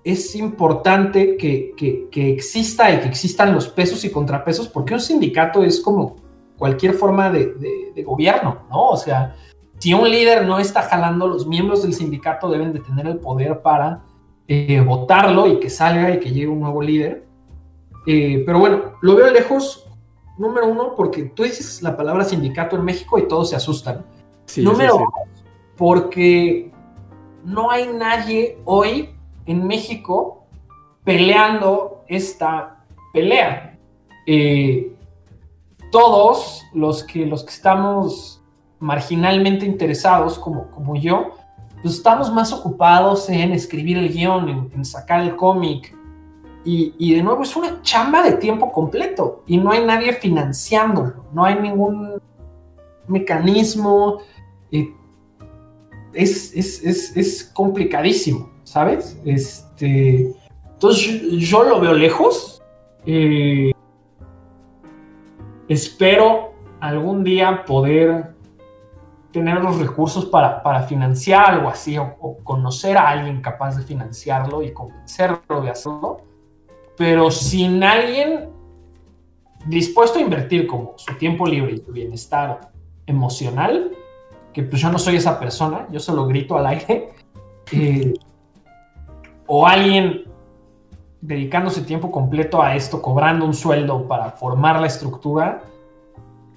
es importante que, exista y que existan los pesos y contrapesos, porque un sindicato es como cualquier forma de, de gobierno, ¿no? O sea, si un líder no está jalando, los miembros del sindicato deben de tener el poder para eh, votarlo y que salga y que llegue un nuevo líder. Eh, pero bueno, lo veo lejos, número uno, porque tú dices la palabra sindicato en México y todos se asustan. número dos, porque no hay nadie hoy en México peleando esta pelea. Eh, todos los que, los que estamos marginalmente interesados como, como yo, pues estamos más ocupados en escribir el guion, en, sacar el cómic. Y, de nuevo es una chamba de tiempo completo y no hay nadie financiándolo, no hay ningún mecanismo. es, es, complicadísimo, ¿sabes? Este, entonces yo, lo veo lejos. Eh, espero algún día poder tener los recursos para, para financiar algo así o, conocer a alguien capaz de financiarlo y convencerlo de hacerlo, pero sin alguien dispuesto a invertir como su tiempo libre y su bienestar emocional, que pues yo no soy esa persona, yo solo grito al aire, *laughs* eh, o alguien dedicándose tiempo completo a esto, cobrando un sueldo para formar la estructura,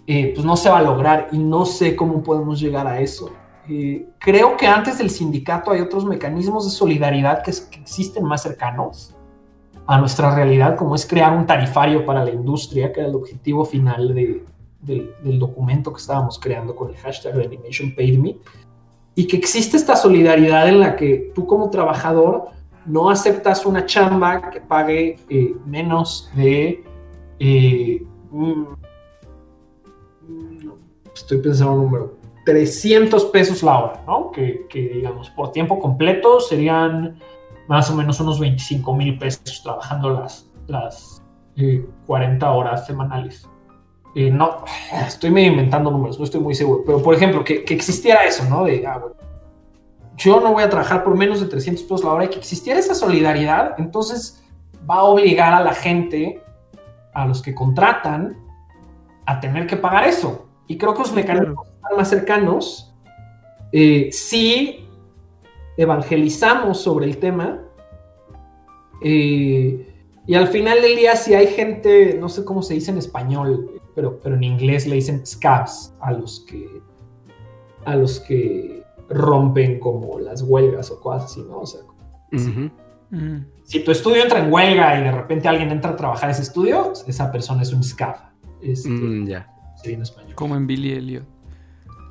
eh, pues no se va a lograr y no sé cómo podemos llegar a eso. Eh, creo que antes del sindicato hay otros mecanismos de solidaridad que, existen más cercanos a nuestra realidad, como es crear un tarifario para la industria, que era el objetivo final del documento que estábamos creando con el hashtag de Animation Paid Me, y que existe esta solidaridad en la que tú como trabajador no aceptas una chamba que pague eh, menos de estoy pensando un número, 300 pesos la hora, ¿no? Que, digamos, por tiempo completo serían más o menos unos 25 mil pesos trabajando las, las 40 eh, horas semanales. Eh, no, estoy medio inventando números, no estoy muy seguro, pero por ejemplo, que, existiera eso, ¿no? De, ah, yo no voy a trabajar por menos de 300 pesos la hora y que existiera esa solidaridad, entonces va a obligar a la gente, a los que contratan, a tener que pagar eso. Y creo que los mecanismos están más cercanos eh, si evangelizamos sobre el tema. Eh, y al final del día, si hay gente, no sé cómo se dice en español, pero, pero en inglés le dicen scabs a los que a los que rompen como las huelgas o cosas así, ¿no? O sea, si, tu estudio entra en huelga y de repente alguien entra a trabajar ese estudio, esa persona es un scab. Este, mm, en español. Como en Billy Elliot.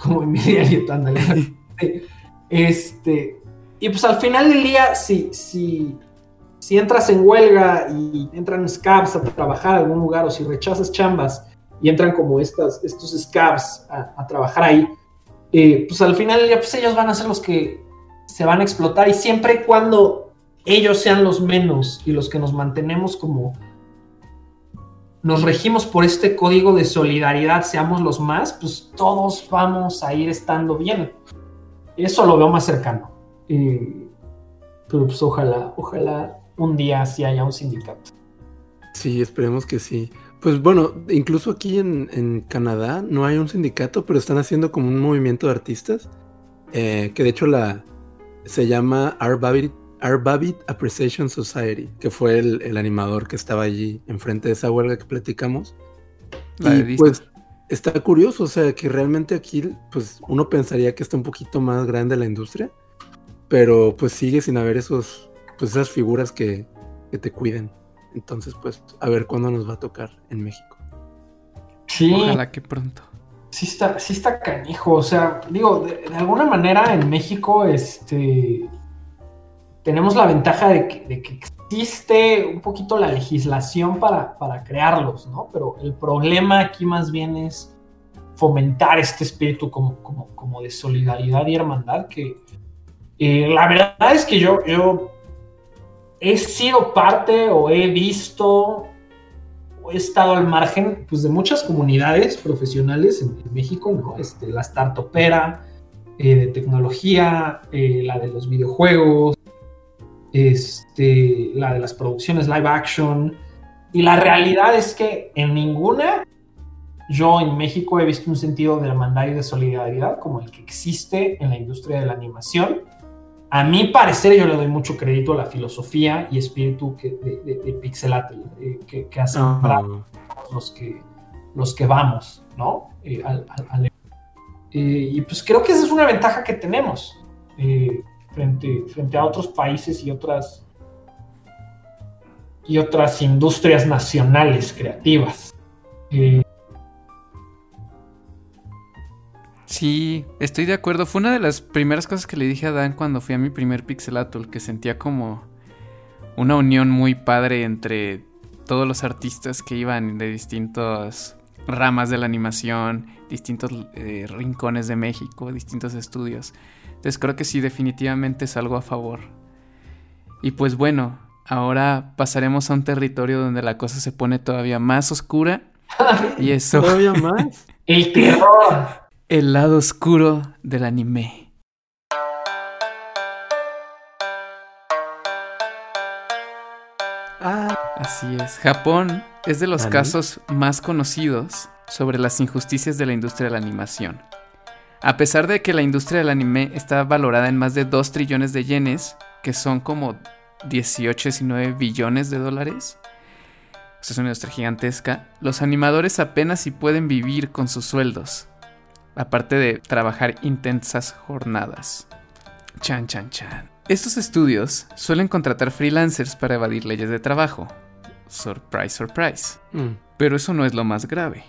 Como en Billy Elliot, ándale. *laughs* este, y pues al final del día, si, si, si entras en huelga y entran scabs a trabajar a algún lugar o si rechazas chambas y entran como estas, estos scabs a, trabajar ahí, eh, pues al final del día, pues ellos van a ser los que se van a explotar y siempre y cuando ellos sean los menos y los que nos mantenemos como nos regimos por este código de solidaridad, seamos los más, pues todos vamos a ir estando bien. Eso lo veo más cercano. pero pues ojalá, ojalá un día sí haya un sindicato. Sí, esperemos que sí. Pues bueno, incluso aquí en, Canadá no hay un sindicato, pero están haciendo como un movimiento de artistas, eh, que de hecho la, se llama Art Babbitt, Appreciation Society, que fue el, animador que estaba allí enfrente de esa huelga que platicamos. y pues está curioso, o sea, que realmente aquí, pues uno pensaría que está un poquito más grande la industria, pero pues sigue sin haber esos, pues esas figuras que, te cuiden. Entonces, pues, a ver cuándo nos va a tocar en México. Sí. Ojalá que pronto. Sí está, sí está canijo. O sea, digo, de, alguna manera en México, este. Tenemos la ventaja de que, existe un poquito la legislación para, para crearlos, ¿no? Pero el problema aquí más bien es fomentar este espíritu como, como, como de solidaridad y hermandad que, eh, la verdad es que yo, yo he sido parte o he visto o he estado al margen pues, de muchas comunidades profesionales en, México, ¿no? Este, la startupera, eh, de tecnología, eh, la de los videojuegos, este, la de las producciones live action. Y la realidad es que en ninguna yo en México he visto un sentido de hermandad y de solidaridad como el que existe en la industria de la animación a mi parecer, yo le doy mucho crédito a la filosofía y espíritu que, de, de, Pixelatel eh, que, que, hacen para los que, los que vamos, ¿no? Eh, eh, y pues creo que esa es una ventaja que tenemos frente, frente a otros países y otras, y otras industrias nacionales creativas. Sí, estoy de acuerdo. Fue una de las primeras cosas que le dije a Dan cuando fui a mi primer Pixelatul, que sentía como una unión muy padre entre todos los artistas que iban de distintas ramas de la animación, distintos eh, rincones de México, distintos estudios. Entonces creo que sí, definitivamente es algo a favor. Y pues bueno, ahora pasaremos a un territorio donde la cosa se pone todavía más oscura. y *laughs* eso. Todavía *laughs* más. El terror el lado oscuro del anime. Ah. Así es. Japón es de los casos más conocidos sobre las injusticias de la industria de la animación. A pesar de que la industria del anime está valorada en más de 2 trillones de yenes, que son como 18, 19 billones de dólares, es una industria gigantesca, los animadores apenas si pueden vivir con sus sueldos aparte de trabajar intensas jornadas. Chan, chan, chan. Estos estudios suelen contratar freelancers para evadir leyes de trabajo. Surprise, surprise. Mm. Pero eso no es lo más grave.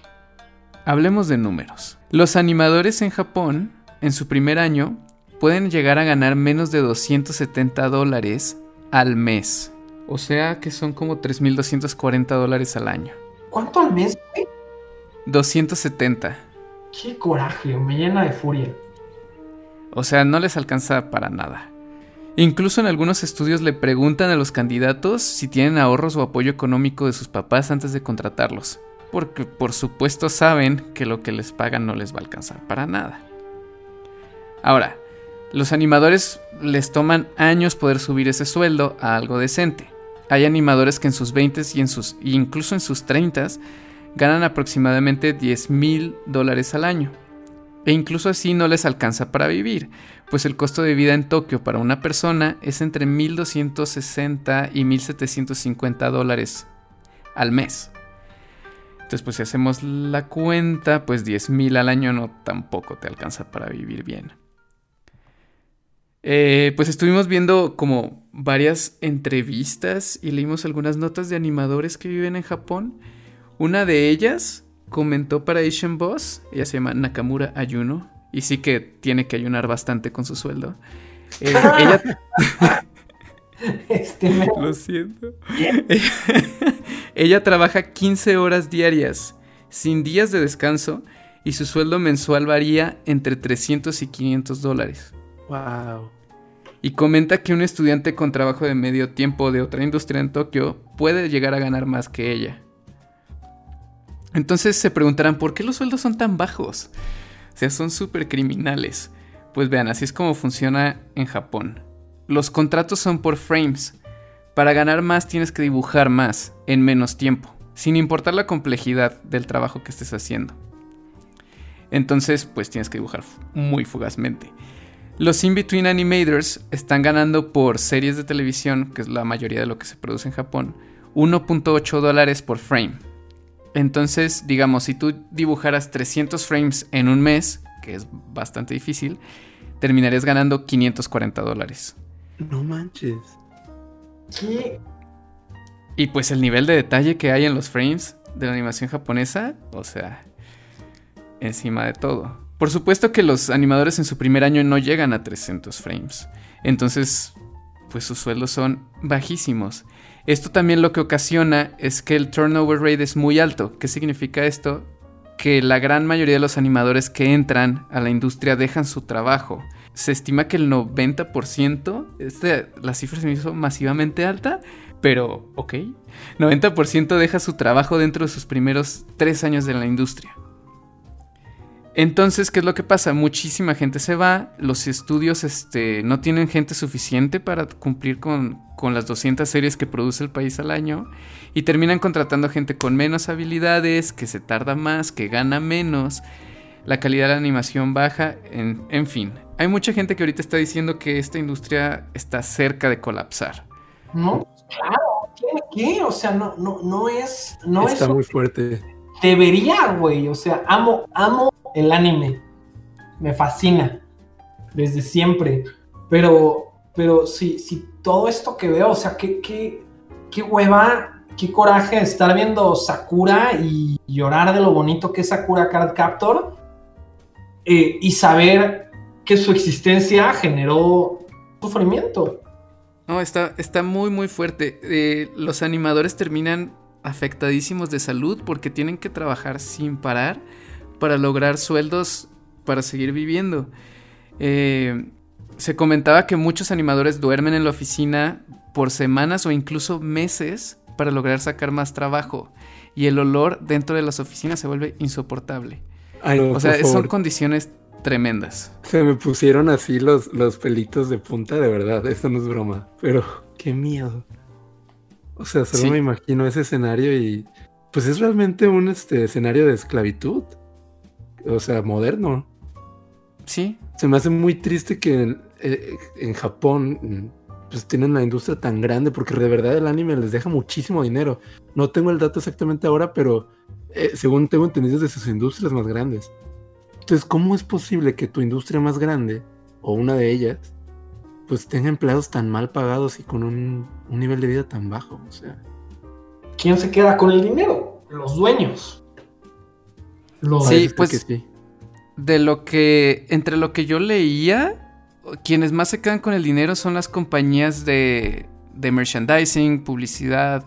Hablemos de números. Los animadores en Japón, en su primer año, pueden llegar a ganar menos de 270 dólares al mes. O sea que son como 3.240 dólares al año. ¿Cuánto al mes? 270. Qué coraje, me llena de furia. O sea, no les alcanza para nada. Incluso en algunos estudios le preguntan a los candidatos si tienen ahorros o apoyo económico de sus papás antes de contratarlos, porque por supuesto saben que lo que les pagan no les va a alcanzar para nada. Ahora, los animadores les toman años poder subir ese sueldo a algo decente. Hay animadores que en sus 20 y en sus, incluso en sus 30 ganan aproximadamente 10 mil dólares al año. E incluso así no les alcanza para vivir, pues el costo de vida en Tokio para una persona es entre 1.260 y 1.750 dólares al mes. Entonces, pues si hacemos la cuenta, pues 10 mil al año no tampoco te alcanza para vivir bien. Eh, pues estuvimos viendo como varias entrevistas y leímos algunas notas de animadores que viven en Japón. Una de ellas comentó para Asian Boss, ella se llama Nakamura Ayuno, y sí que tiene que ayunar bastante con su sueldo. Eh, *laughs* ella... *laughs* *laughs* Este Lo siento. *laughs* ella trabaja 15 horas diarias, sin días de descanso, y su sueldo mensual varía entre 300 y 500 dólares. Wow. Y comenta que un estudiante con trabajo de medio tiempo de otra industria en Tokio puede llegar a ganar más que ella. Entonces se preguntarán, ¿por qué los sueldos son tan bajos? O sea, son súper criminales. Pues vean, así es como funciona en Japón. Los contratos son por frames. Para ganar más tienes que dibujar más en menos tiempo, sin importar la complejidad del trabajo que estés haciendo. Entonces, pues tienes que dibujar muy fugazmente. Los in-between animators están ganando por series de televisión, que es la mayoría de lo que se produce en Japón, 1.8 dólares por frame. Entonces, digamos, si tú dibujaras 300 frames en un mes, que es bastante difícil, terminarías ganando 540 dólares. No manches. ¿Qué? Y pues el nivel de detalle que hay en los frames de la animación japonesa, o sea, encima de todo. Por supuesto que los animadores en su primer año no llegan a 300 frames. Entonces, pues sus sueldos son bajísimos. Esto también lo que ocasiona es que el turnover rate es muy alto. ¿Qué significa esto? Que la gran mayoría de los animadores que entran a la industria dejan su trabajo. Se estima que el 90%, este, la cifra se me hizo masivamente alta, pero ok, 90% deja su trabajo dentro de sus primeros tres años de la industria. Entonces, ¿qué es lo que pasa? Muchísima gente se va, los estudios este, no tienen gente suficiente para cumplir con, con, las 200 series que produce el país al año y terminan contratando gente con menos habilidades, que se tarda más, que gana menos, la calidad de la animación baja, en, en fin. Hay mucha gente que ahorita está diciendo que esta industria está cerca de colapsar. No, claro, ¿qué? qué? O sea, no, no, no es... No está es, muy fuerte. Debería, güey, o sea, amo, amo el anime. Me fascina. Desde siempre. Pero, pero si, si todo esto que veo, o sea, qué, qué, qué hueva, qué coraje estar viendo Sakura y llorar de lo bonito que es Sakura Card Captor eh, y saber que su existencia generó sufrimiento. No, está, está muy, muy fuerte. Eh, los animadores terminan afectadísimos de salud porque tienen que trabajar sin parar para lograr sueldos para seguir viviendo. Eh, se comentaba que muchos animadores duermen en la oficina por semanas o incluso meses para lograr sacar más trabajo y el olor dentro de las oficinas se vuelve insoportable. Ay, no, o sea, son condiciones tremendas. Se me pusieron así los, los pelitos de punta, de verdad. Esto no es broma. Pero *laughs* qué miedo. O sea, solo Sí. me imagino ese escenario y. Pues es realmente un este, escenario de esclavitud. O sea, moderno. Sí, Se me hace muy triste que en, eh, en Japón pues tienen la industria tan grande porque de verdad el anime les deja muchísimo dinero. No tengo el dato exactamente ahora, pero eh, según tengo entendido es de sus industrias más grandes. Entonces, ¿cómo es posible que tu industria más grande, o una de ellas, pues tenga empleados tan mal pagados y con un, un nivel de vida tan bajo? O sea, ¿Quién se queda con el dinero? Los dueños. Los, Sí, pues- que sí. de lo que, entre lo que yo leía, quienes más se quedan con el dinero son las compañías de, de merchandising, publicidad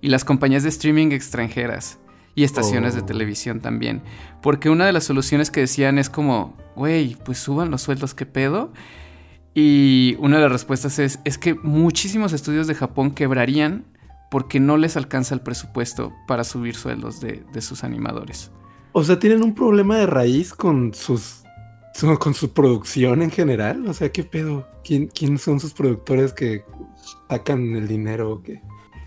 y las compañías de streaming extranjeras y estaciones de Oh. televisión también. Porque una de las soluciones que decían es como, güey, pues suban los sueldos, ¿qué pedo? Y una de las respuestas es, es que muchísimos estudios de Japón quebrarían porque no les alcanza el presupuesto para subir sueldos de, de sus animadores. O sea, tienen un problema de raíz con sus su- con su producción en general. O sea, ¿qué pedo? ¿Quién, quién son sus productores que sacan el dinero o qué?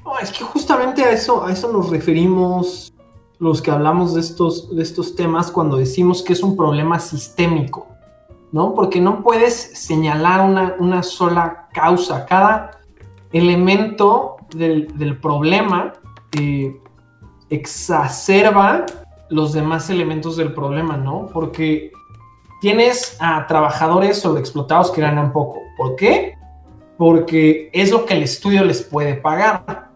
No, es que justamente a eso, a eso nos referimos los que hablamos de estos, de estos temas cuando decimos que es un problema sistémico, ¿no? Porque no puedes señalar una, una sola causa. Cada elemento del, del problema eh, exacerba los demás elementos del problema, ¿no? Porque tienes a trabajadores sobreexplotados que ganan poco. ¿Por qué? Porque es lo que el estudio les puede pagar.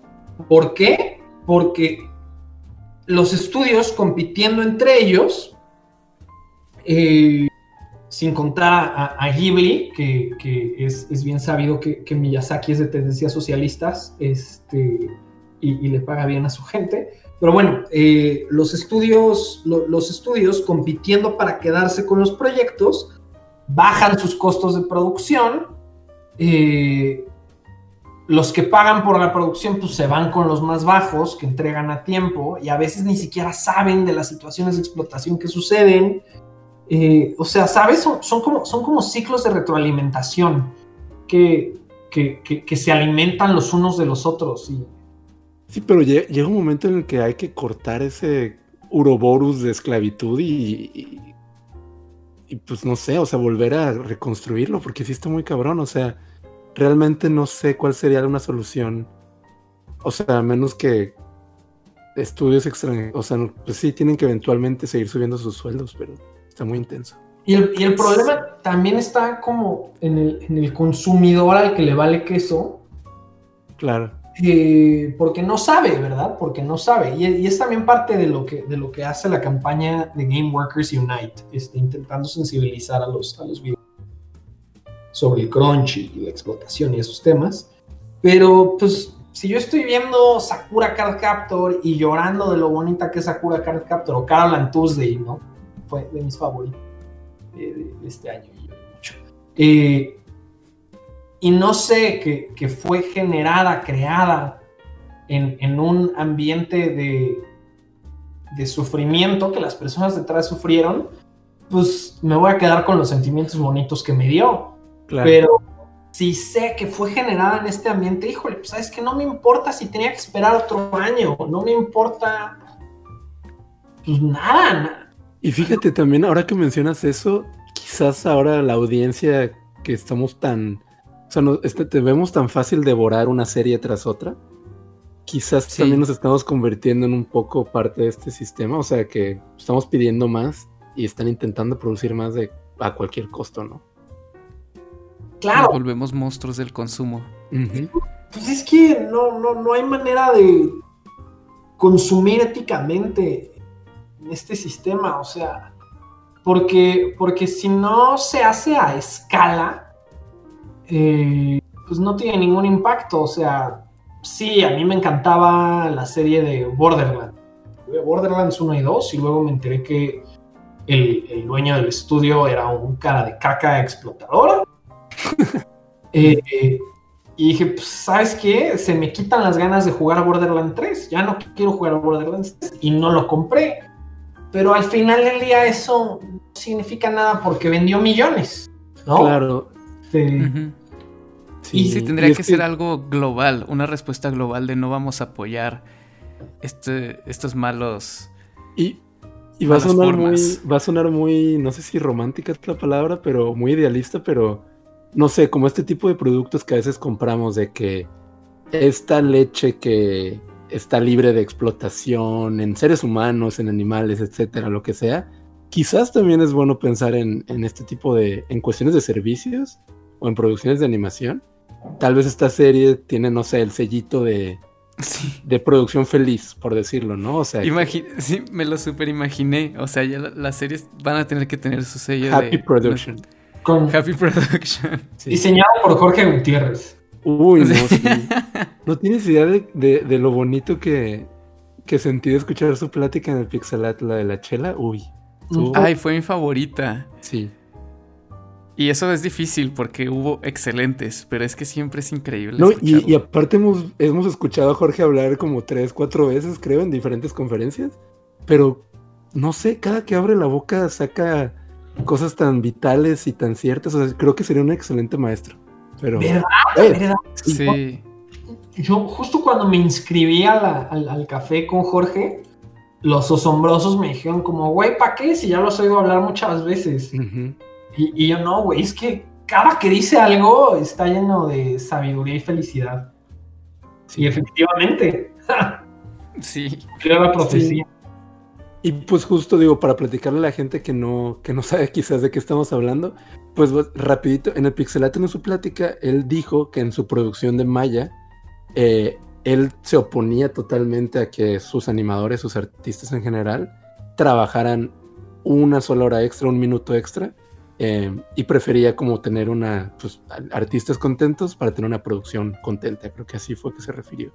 ¿Por qué? Porque los estudios compitiendo entre ellos, eh, sin contar a, Ghibli, que, es, es, bien sabido que, Miyazaki es de tendencias socialistas este, y, le paga bien a su gente. Pero bueno, eh, los, estudios, lo, los estudios compitiendo para quedarse con los proyectos bajan sus costos de producción. Eh, los que pagan por la producción pues se van con los más bajos, que entregan a tiempo y a veces ni siquiera saben de las situaciones de explotación que suceden. Eh, o sea, ¿sabes? Son, son, como, son como ciclos de retroalimentación que, que, que, se alimentan los unos de los otros. Y... Sí, pero llega un momento en el que hay que cortar ese uroboros de esclavitud y, y, pues no sé, o sea, volver a reconstruirlo, porque sí está muy cabrón, o sea, realmente no sé cuál sería una solución. O sea, a menos que estudios extranjeros, o sea, pues sí, tienen que eventualmente seguir subiendo sus sueldos, pero está muy intenso. Y el, problema también está como en el, consumidor al que le vale queso. Claro. Eh, porque no sabe, ¿verdad? Porque no sabe. Y, es también parte de lo, que, de lo que hace la campaña de Game Workers Unite, este, intentando sensibilizar a los, a los sobre el crunch y la explotación y esos temas. Pero pues si yo estoy viendo Sakura Card Captor y llorando de lo bonita que es Sakura Card Captor o Carol and Tuesday, ¿no? Fue de mis favoritos de, este año y mucho. Eh, y no sé que, fue generada, creada en, un ambiente de, de, sufrimiento que las personas detrás sufrieron, pues me voy a quedar con los sentimientos bonitos que me dio. Pero si sé que fue generada en este ambiente, híjole, pues sabes que no me importa si tenía que esperar otro año, no me importa, pues nada, Y fíjate también, ahora que mencionas eso, quizás ahora la audiencia que estamos tan, o sea, este, te vemos tan fácil devorar una serie tras otra, quizás también nos estamos convirtiendo en un poco parte de este sistema, o sea, que estamos pidiendo más y están intentando producir más de a cualquier costo, ¿no? Claro. volvemos monstruos del consumo. Pues es que no, no, no hay manera de consumir éticamente en este sistema, o sea, porque, porque si no se hace a escala, eh, pues no tiene ningún impacto, o sea, sí, a mí me encantaba la serie de Borderlands, Borderlands 1 y 2, y luego me enteré que el, el dueño del estudio era un cara de caca explotadora Eh, y dije, pues, ¿sabes qué? Se me quitan las ganas de jugar a Borderlands 3. Ya no quiero jugar a Borderlands 3 y no lo compré. Pero al final del día eso no significa nada porque vendió millones. ¿no? Claro. Sí. sí, tendría que, ser algo global, una respuesta global de no vamos a apoyar este, estos malos. Y, y va, a sonar muy, va a sonar muy, no sé si romántica es la palabra, pero muy idealista, pero no sé, como este tipo de productos que a veces compramos de que esta leche que está libre de explotación en seres humanos, en animales, etcétera, lo que sea, quizás también es bueno pensar en, este tipo de, en cuestiones de servicios o en producciones de animación. Tal vez esta serie tiene, no sé, el sellito de, de producción feliz, por decirlo, ¿no? O sea, sí, me lo super imaginé. O sea, ya las series van a tener que tener su sello Happy Production. Con... Happy Production. *laughs* Diseñado por Jorge Gutiérrez. Uy, no, *laughs* No tienes idea de, lo bonito que, que sentí de escuchar su plática en el Pixelat, la de la chela. Uy. Ay, fue mi favorita. Sí. Y eso es difícil porque hubo excelentes, pero es que siempre es increíble. No, y, aparte hemos, hemos escuchado a Jorge hablar como tres, cuatro veces, creo, en diferentes conferencias. Pero no sé, cada que abre la boca saca cosas tan vitales y tan ciertas. O sea, creo que sería un excelente maestro. Pero, ¿Verdad? ¿Verdad? Sí. Yo justo cuando me inscribí al, café con Jorge, los asombrosos me dijeron como, güey, ¿para qué? Si ya los oigo hablar muchas veces. y, yo no, güey, es que cada que dice algo está lleno de sabiduría y felicidad. Sí, y efectivamente. sí. Creo la profecía. Y pues justo digo, para platicarle a la gente que no, que no sabe quizás de qué estamos hablando, pues rapidito, en el Pixelate en su plática, él dijo que en su producción de Maya, eh, él se oponía totalmente a que sus animadores, sus artistas en general, trabajaran una sola hora extra, un minuto extra, eh, y prefería como tener una, pues, artistas contentos para tener una producción contenta. Creo que así fue que se refirió.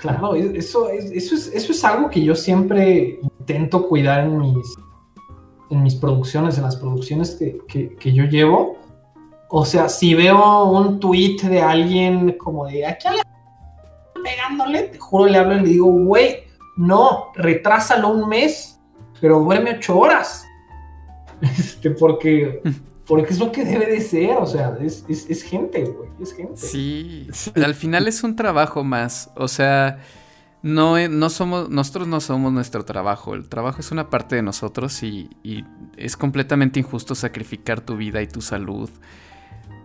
Claro, eso es, eso, es, algo que yo siempre intento cuidar en mis, en mis producciones, en las producciones que, yo llevo. O sea, si veo un tweet de alguien como de aquí le pegándole, te juro, le hablo y le digo, güey, no, retrásalo un mes, pero duerme ocho horas. *laughs* Este, porque, *laughs* porque es lo que debe de ser, o sea, es, gente, güey, es gente. Sí, al final es un trabajo más, o sea, no, no somos, nosotros no somos nuestro trabajo, el trabajo es una parte de nosotros y, y es completamente injusto sacrificar tu vida y tu salud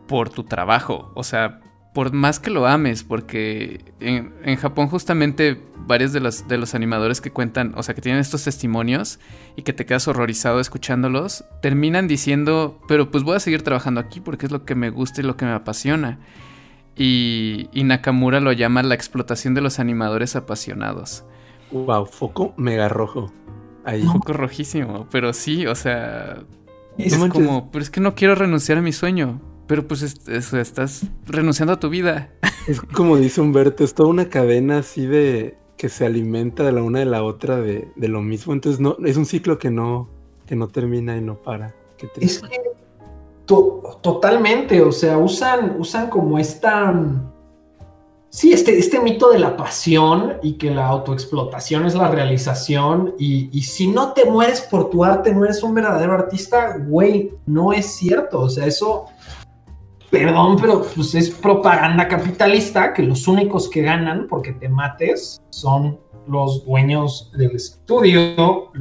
por tu trabajo, o sea, por más que lo ames, porque en, en, Japón justamente varios de los, de los animadores que cuentan, o sea, que tienen estos testimonios y que te quedas horrorizado escuchándolos, terminan diciendo, pero pues voy a seguir trabajando aquí porque es lo que me gusta y lo que me apasiona. Y, y Nakamura lo llama la explotación de los animadores apasionados. Wow, foco mega rojo. Ahí. Foco rojísimo, pero sí, o sea, es como, pero es que no quiero renunciar a mi sueño. Pero pues estás renunciando a tu vida. *laughs* Es como dice Humberto, es toda una cadena así de que se alimenta de la una de la otra de, lo mismo. Entonces no, es un ciclo que no, que no termina y no para. es que totalmente, o sea, usan, usan como esta. Sí, este, este mito de la pasión y que la autoexplotación es la realización. Y, y si no te mueres por tu arte, no eres un verdadero artista, güey, no es cierto. O sea, eso perdón, pero pues es propaganda capitalista que los únicos que ganan porque te mates son los dueños del estudio,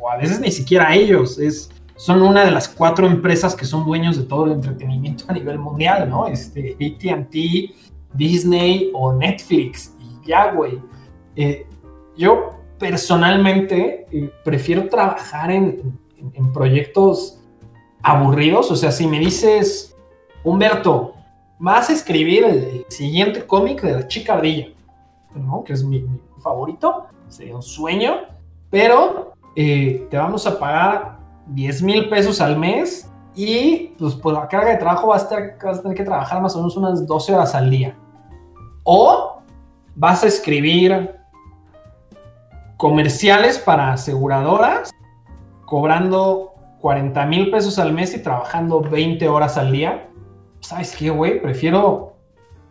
o a veces ni siquiera ellos, es, son una de las cuatro empresas que son dueños de todo el entretenimiento a nivel mundial, ¿no? Este, ATT, Disney o Netflix, y ya, güey. Eh, yo personalmente eh, prefiero trabajar en, en proyectos aburridos, o sea, si me dices Humberto, vas a escribir el, siguiente cómic de la chica ardilla, que es mi, favorito, sería un sueño, pero eh, te vamos a pagar 10 mil pesos al mes y pues por la carga de trabajo vas a, tener que trabajar más o menos unas 12 horas al día. O vas a escribir comerciales para aseguradoras cobrando 40 mil pesos al mes y trabajando 20 horas al día. ¿Sabes qué, güey? Prefiero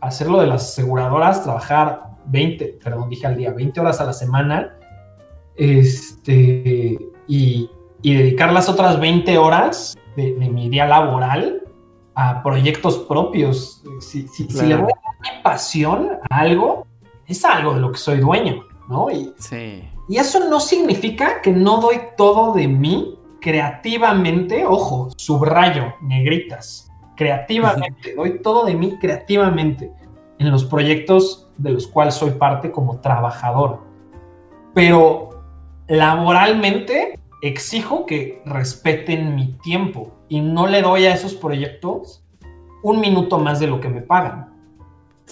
hacerlo de las aseguradoras, trabajar 20, perdón, dije al día, 20 horas a la semana, este, y, dedicar las otras 20 horas de, mi día laboral a proyectos propios. Si, le voy a dar mi pasión a algo, es algo de lo que soy dueño, ¿no? Y, sí. y eso no significa que no doy todo de mí creativamente, ojo, subrayo, negritas creativamente, doy todo de mí creativamente en los proyectos de los cuales soy parte como trabajador. Pero laboralmente exijo que respeten mi tiempo y no le doy a esos proyectos un minuto más de lo que me pagan.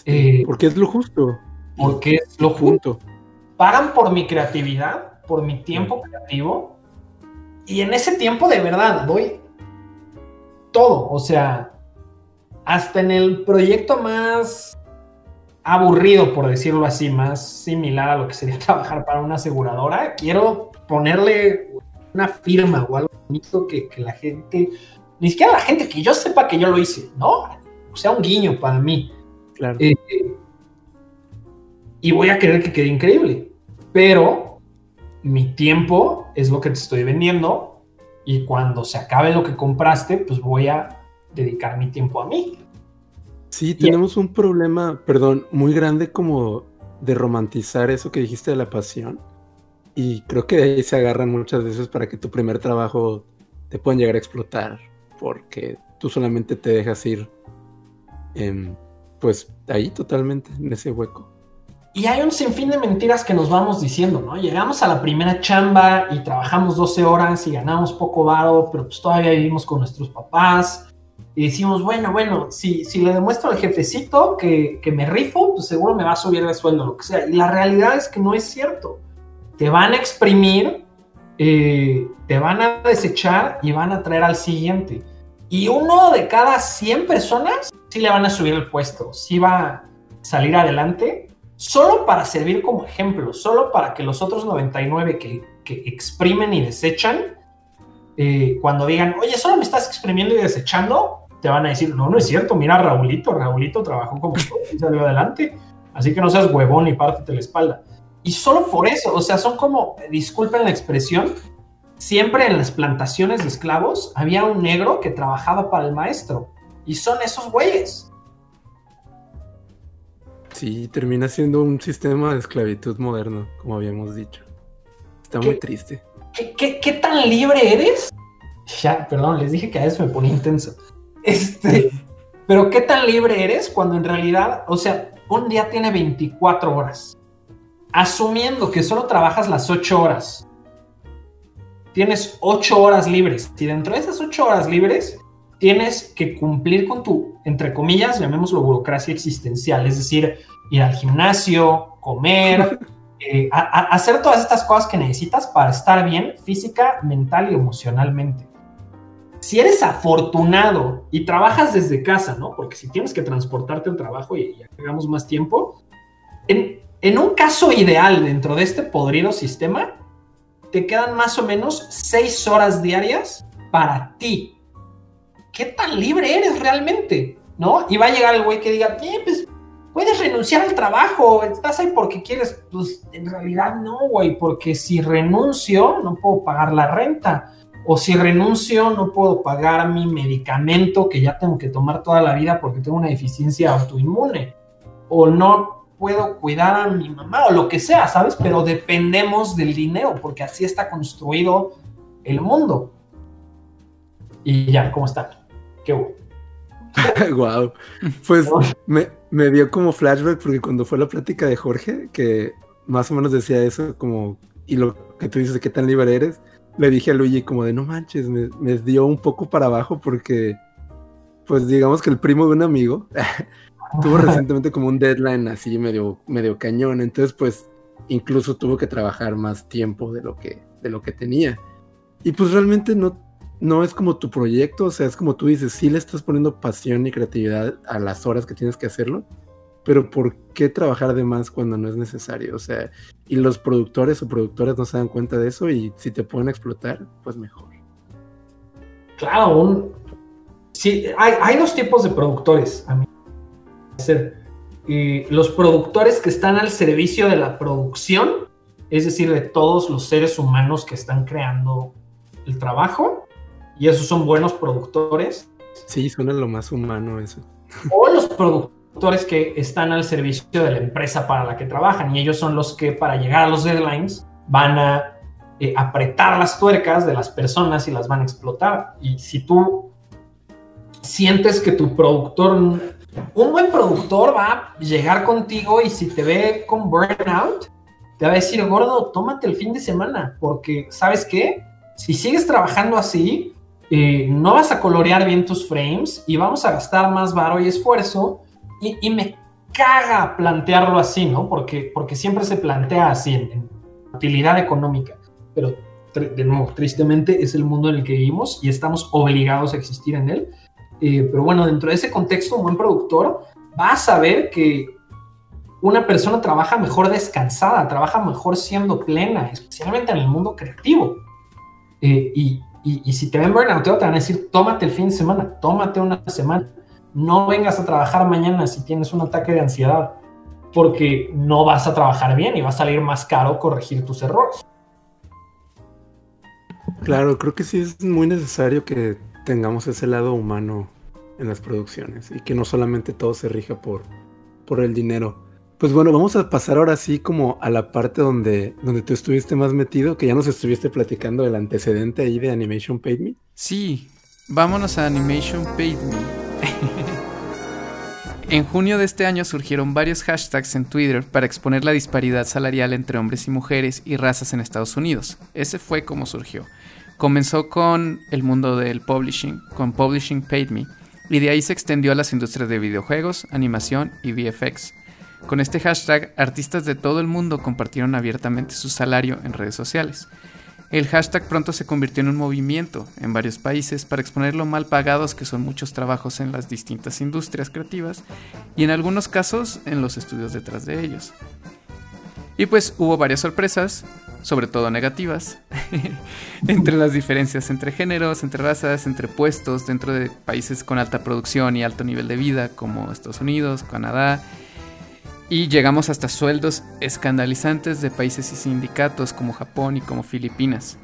Eh, porque es lo justo. Porque es lo justo. Pagan por mi creatividad, por mi tiempo creativo. Y en ese tiempo de verdad doy todo. O sea, hasta en el proyecto más aburrido, por decirlo así, más similar a lo que sería *laughs* trabajar para una aseguradora, quiero ponerle una firma o algo bonito que, la gente, ni siquiera la gente que yo sepa que yo lo hice, ¿no? O sea, un guiño para mí. Claro. Eh, y voy a querer que quede increíble, pero mi tiempo es lo que te estoy vendiendo y cuando se acabe lo que compraste, pues voy a dedicar mi tiempo a mí. Sí, tenemos un problema, perdón, muy grande como de romantizar eso que dijiste de la pasión. Y creo que de ahí se agarran muchas veces para que tu primer trabajo te puedan llegar a explotar, porque tú solamente te dejas ir, pues ahí totalmente, en ese hueco. Y hay un sinfín de mentiras que nos vamos diciendo, ¿no? Llegamos a la primera chamba y trabajamos 12 horas y ganamos poco varo, pero pues todavía vivimos con nuestros papás y decimos, bueno, bueno, si, si le demuestro al jefecito que, que, me rifo, pues seguro me va a subir el sueldo, lo que sea. Y la realidad es que no es cierto. Te van a exprimir, eh, te van a desechar y van a traer al siguiente. Y uno de cada 100 personas sí le van a subir el puesto, sí va a salir adelante, solo para servir como ejemplo, solo para que los otros 99 que, que exprimen y desechan, eh, cuando digan, oye, solo me estás exprimiendo y desechando, te van a decir, no, no es cierto, mira Raulito, Raulito trabajó como y salió adelante, así que no seas huevón y pártete la espalda. Y solo por eso, o sea, son como, disculpen la expresión, siempre en las plantaciones de esclavos había un negro que trabajaba para el maestro. Y son esos güeyes. Sí, termina siendo un sistema de esclavitud moderno, como habíamos dicho. Está muy triste. ¿qué, tan libre eres? Ya, perdón, les dije que a veces me ponía intenso. Este, pero ¿qué tan libre eres cuando en realidad, o sea, un día tiene 24 horas? Asumiendo que solo trabajas las 8 horas, tienes 8 horas libres. Si dentro de esas 8 horas libres tienes que cumplir con tu, entre comillas, llamémoslo burocracia existencial, es decir, ir al gimnasio, comer, *laughs* eh, hacer todas estas cosas que necesitas para estar bien física, mental y emocionalmente. Si eres afortunado y trabajas desde casa, ¿no? Porque si tienes que transportarte al trabajo y, y más tiempo, en, un caso ideal dentro de este podrido sistema, te quedan más o menos seis horas diarias para ti. ¿Qué tan libre eres realmente? ¿No? Y va a llegar el güey que diga, pues puedes renunciar al trabajo, estás ahí porque quieres. Pues en realidad no, güey, porque si renuncio no puedo pagar la renta. O si renuncio no puedo pagar mi medicamento que ya tengo que tomar toda la vida porque tengo una deficiencia autoinmune. O no puedo cuidar a mi mamá o lo que sea, ¿sabes? Pero dependemos del dinero porque así está construido el mundo. Y ya, ¿cómo está? Qué bueno. wow. *laughs* Pues me, me, dio como flashback porque cuando fue la plática de Jorge, que más o menos decía eso, como, y lo que tú dices de qué tan libre eres, le dije a Luigi como de no manches, me, me dio un poco para abajo porque, pues digamos que el primo de un amigo *laughs* tuvo recientemente como un deadline así medio, medio cañón, entonces pues incluso tuvo que trabajar más tiempo de lo que, de lo que tenía. Y pues realmente no, no es como tu proyecto, o sea, es como tú dices, sí le estás poniendo pasión y creatividad a las horas que tienes que hacerlo, pero ¿por qué trabajar de más cuando no es necesario? O sea, y los productores o productoras no se dan cuenta de eso y si te pueden explotar, pues mejor. Claro, un... sí, hay, hay dos tipos de productores, a mí. los productores que están al servicio de la producción, es decir, de todos los seres humanos que están creando el trabajo, y esos son buenos productores. Sí, suena lo más humano eso. O los productores que están al servicio de la empresa para la que trabajan y ellos son los que para llegar a los deadlines van a eh, apretar las tuercas de las personas y las van a explotar. Y si tú sientes que tu productor, un buen productor va a llegar contigo y si te ve con burnout, te va a decir, gordo, tómate el fin de semana, porque ¿sabes qué? Si sigues trabajando así, eh, no vas a colorear bien tus frames y vamos a gastar más varo y esfuerzo. Y, me caga plantearlo así, ¿no? Porque, porque siempre se plantea así, en, utilidad económica. Pero, de nuevo, tristemente es el mundo en el que vivimos y estamos obligados a existir en él. Eh, pero bueno, dentro de ese contexto, un buen productor va a saber que una persona trabaja mejor descansada, trabaja mejor siendo plena, especialmente en el mundo creativo. Eh, y, y, si te ven burnout, te van a decir, tómate el fin de semana, tómate una semana. No vengas a trabajar mañana si tienes un ataque de ansiedad, porque no vas a trabajar bien y va a salir más caro corregir tus errores. Claro, creo que sí es muy necesario que tengamos ese lado humano en las producciones y que no solamente todo se rija por, por el dinero. Pues bueno, vamos a pasar ahora sí como a la parte donde, donde tú estuviste más metido, que ya nos estuviste platicando del antecedente ahí de Animation Paid Me. Sí, vámonos a Animation Paid Me. *laughs* en junio de este año surgieron varios hashtags en Twitter para exponer la disparidad salarial entre hombres y mujeres y razas en Estados Unidos. Ese fue como surgió. Comenzó con el mundo del publishing, con Publishing Paid Me, y de ahí se extendió a las industrias de videojuegos, animación y VFX. Con este hashtag, artistas de todo el mundo compartieron abiertamente su salario en redes sociales. El hashtag pronto se convirtió en un movimiento en varios países para exponer lo mal pagados que son muchos trabajos en las distintas industrias creativas y en algunos casos en los estudios detrás de ellos. Y pues hubo varias sorpresas, sobre todo negativas, *laughs* entre las diferencias entre géneros, entre razas, entre puestos dentro de países con alta producción y alto nivel de vida como Estados Unidos, Canadá y llegamos hasta sueldos escandalizantes de países y sindicatos como Japón y como Filipinas.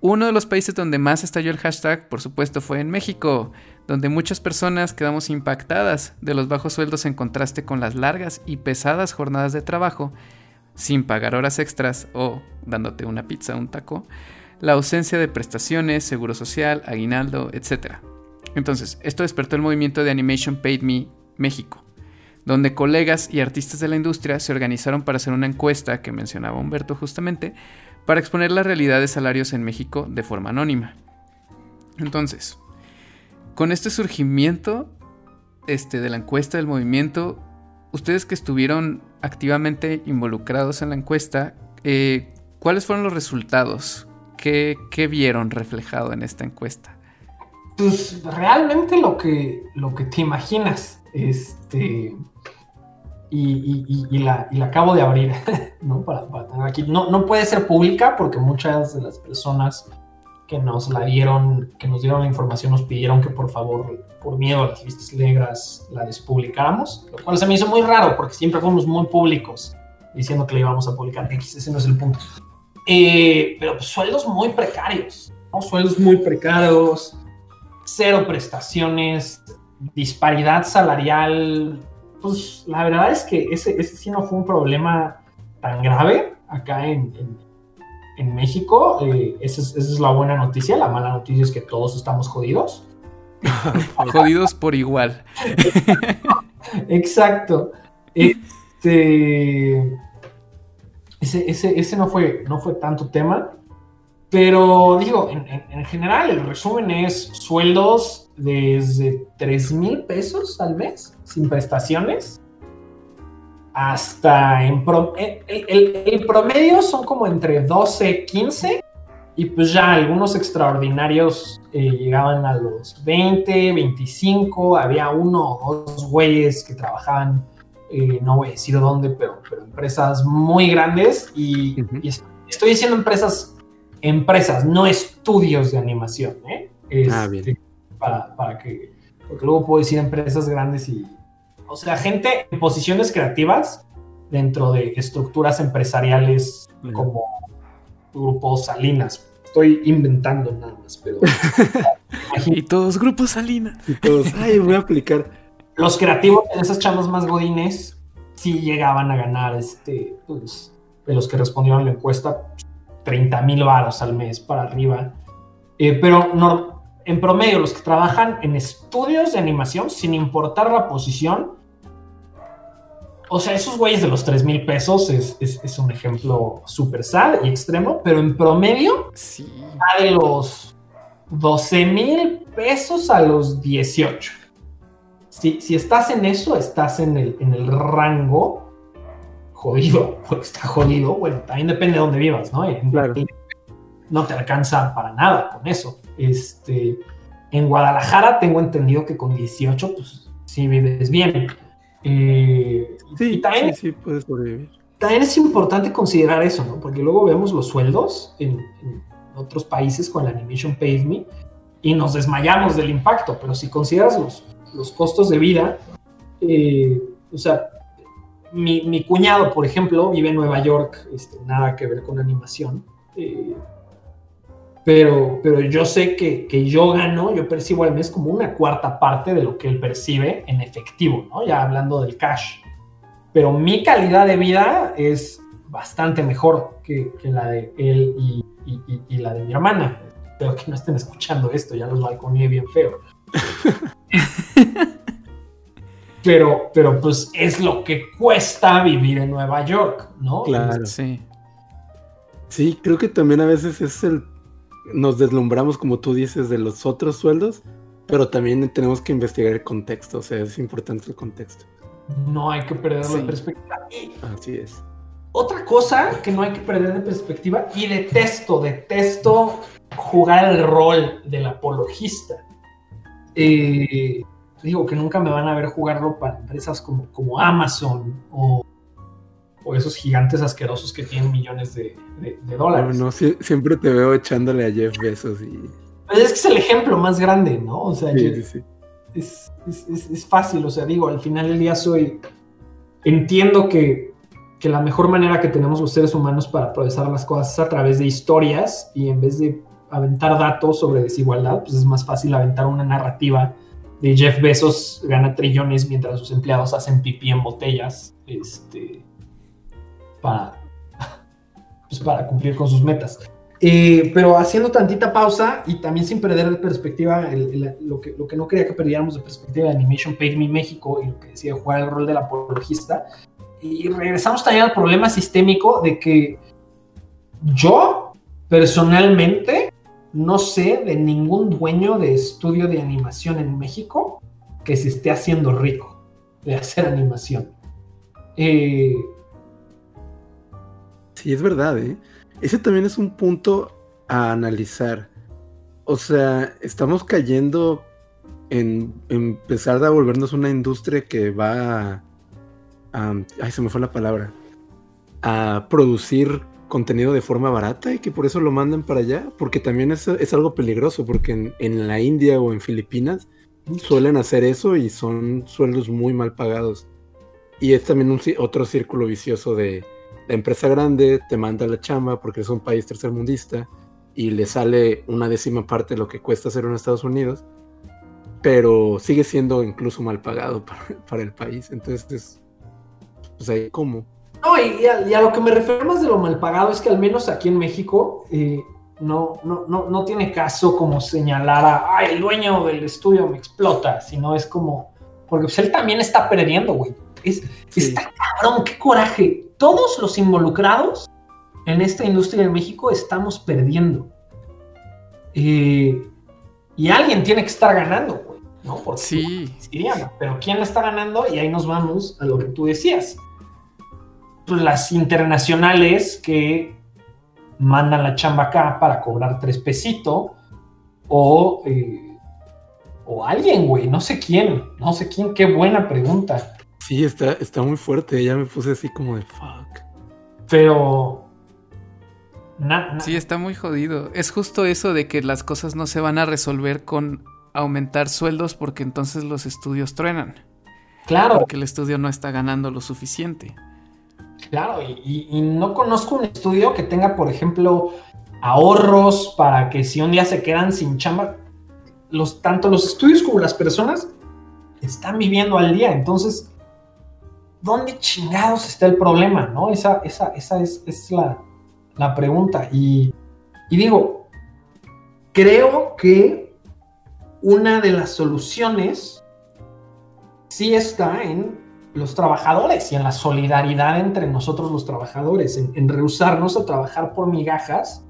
Uno de los países donde más estalló el hashtag, por supuesto, fue en México, donde muchas personas quedamos impactadas de los bajos sueldos en contraste con las largas y pesadas jornadas de trabajo, sin pagar horas extras o dándote una pizza un taco, la ausencia de prestaciones, seguro social, aguinaldo, etc. Entonces, esto despertó el movimiento de Animation Paid Me México, donde colegas y artistas de la industria se organizaron para hacer una encuesta que mencionaba Humberto justamente, para exponer la realidad de salarios en México de forma anónima. Entonces, con este surgimiento este, de la encuesta del movimiento, ustedes que estuvieron activamente involucrados en la encuesta, eh, ¿cuáles fueron los resultados? ¿Qué, vieron reflejado en esta encuesta? Pues realmente lo que, lo que te imaginas. Este, y, la, acabo de abrir, *laughs* ¿no? Para, tener aquí. No, no puede ser pública porque muchas de las personas que nos la dieron, que nos dieron la información, nos pidieron que por favor, por miedo a las listas negras, la despublicáramos, lo cual se me hizo muy raro porque siempre fuimos muy públicos diciendo que la íbamos a publicar. Ese no es el punto. Eh, pero pues, sueldos muy precarios, ¿no? sueldos muy precarios, cero prestaciones, disparidad salarial pues la verdad es que ese, ese sí no fue un problema tan grave acá en, en, México. Eh, esa, es, la buena noticia. La mala noticia es que todos estamos jodidos. *laughs* jodidos por igual. *laughs* Exacto. Este, ese, ese, ese, no, fue, no fue tanto tema. Pero digo, en, en, general, el resumen es sueldos desde 3 mil pesos al mes, sin prestaciones, hasta en el, promedio son como entre 12, 15, y pues ya algunos extraordinarios eh, llegaban a los 20, 25, había uno o dos güeyes que trabajaban, eh, no voy a decir dónde, pero, pero empresas muy grandes, y, y estoy diciendo empresas empresas, no estudios de animación. ¿eh? ah, bien. Este, para, que, porque luego puedo decir empresas grandes y, o sea, gente en posiciones creativas dentro de estructuras empresariales como grupos Salinas. Estoy inventando nada más, pero... *laughs* y todos grupos Salinas. Y todos, ay, voy a aplicar. Los creativos en esas chamas más godines sí llegaban a ganar, este, pues, de los que respondieron a la encuesta, 30 mil varos al mes para arriba. Eh, pero no, en promedio, los que trabajan en estudios de animación, sin importar la posición, o sea, esos güeyes de los 3 mil pesos es, es, un ejemplo súper sad y extremo, pero en promedio, sí. va de los 12 mil pesos a los 18. Si, si, estás en eso, estás en el, en el rango jodido, *laughs* porque está jodido, bueno, también depende de dónde vivas, ¿no? No te alcanza para nada con eso. Este, en Guadalajara tengo entendido que con 18, pues sí vives bien. Eh, sí, también, sí, puedes sobrevivir. También es importante considerar eso, ¿no? Porque luego vemos los sueldos en, otros países con la Animation Pay Me y nos desmayamos del impacto, pero si consideras los, los costos de vida, eh, o sea, mi, cuñado, por ejemplo, vive en Nueva York, este, nada que ver con animación. Eh, pero, pero yo sé que, yo gano, yo percibo al mes como una cuarta parte de lo que él percibe en efectivo, ¿no? Ya hablando del cash. Pero mi calidad de vida es bastante mejor que, la de él y, la de mi hermana. Espero que no estén escuchando esto, ya los balconé bien feo. *laughs* pero, pero pues es lo que cuesta vivir en Nueva York, ¿no? Claro. Sí. Sí, creo que también a veces es el. Nos deslumbramos, como tú dices, de los otros sueldos, pero también tenemos que investigar el contexto, o sea, es importante el contexto. No hay que perder de perspectiva. Así es. Otra cosa que no hay que perder de perspectiva, y detesto, detesto jugar el rol del apologista. Eh, digo que nunca me van a ver jugarlo para empresas como, como Amazon o, esos gigantes asquerosos que tienen millones de, dólares. No, siempre te veo echándole a Jeff Bezos y... Pues es que es el ejemplo más grande, ¿no? O sea, Es, es, fácil, o sea, digo, al final del día soy... Entiendo que, que la mejor manera que tenemos los seres humanos para procesar las cosas es a través de historias y en vez de aventar datos sobre desigualdad, pues es más fácil aventar una narrativa de Jeff Bezos gana trillones mientras sus empleados hacen pipí en botellas, este, para, *laughs* pues para cumplir con sus metas. Eh, pero haciendo tantita pausa y también sin perder de perspectiva lo, que, lo que no quería que perdiéramos de perspectiva de Animation Paid Me México y lo que decía jugar el rol del apologista. Y regresamos también al problema sistémico de que yo personalmente no sé de ningún dueño de estudio de animación en México que se esté haciendo rico de hacer animación. Eh, sí, es verdad, ¿eh? Ese también es un punto a analizar. O sea, estamos cayendo en, empezar a volvernos una industria que va a, Ay, se me fue la palabra. A producir contenido de forma barata y que por eso lo mandan para allá. Porque también es, es algo peligroso, porque en, la India o en Filipinas suelen hacer eso y son sueldos muy mal pagados. Y es también un, otro círculo vicioso de la empresa grande te manda la chamba porque es un país tercermundista y le sale una décima parte de lo que cuesta hacer en Estados Unidos, pero sigue siendo incluso mal pagado *laughs* para, el país. Entonces, pues ahí cómo. No, y a, lo que me refiero más de lo mal pagado es que al menos aquí en México eh, no, no, no, tiene caso como señalar a, el dueño del estudio me explota, sino es como, porque pues él también está perdiendo, güey. Es, Está cabrón, qué coraje todos los involucrados en esta industria en México estamos perdiendo. Eh, y alguien tiene que estar ganando, güey, ¿no? Porque, sí. pero ¿quién está ganando? Y ahí nos vamos a lo que tú decías. Pues las internacionales que mandan la chamba acá para cobrar tres pesitos o, eh, o alguien, güey, no sé quién, no sé quién, qué buena pregunta. Sí, está, está muy fuerte. Ya me puse así como de fuck. Pero. Sí, está muy jodido. Es justo eso de que las cosas no se van a resolver con aumentar sueldos porque entonces los estudios truenan. Claro. Porque el estudio no está ganando lo suficiente. Claro, y, y, no conozco un estudio que tenga, por ejemplo, ahorros para que si un día se quedan sin chamba, los, tanto los estudios como las personas están viviendo al día. Entonces, ¿dónde chingados está el problema? ¿no? Esa, esa, esa es, la, pregunta. Y, digo, creo que una de las soluciones sí está en los trabajadores y en la solidaridad entre nosotros los trabajadores, en, en, rehusarnos a trabajar por migajas.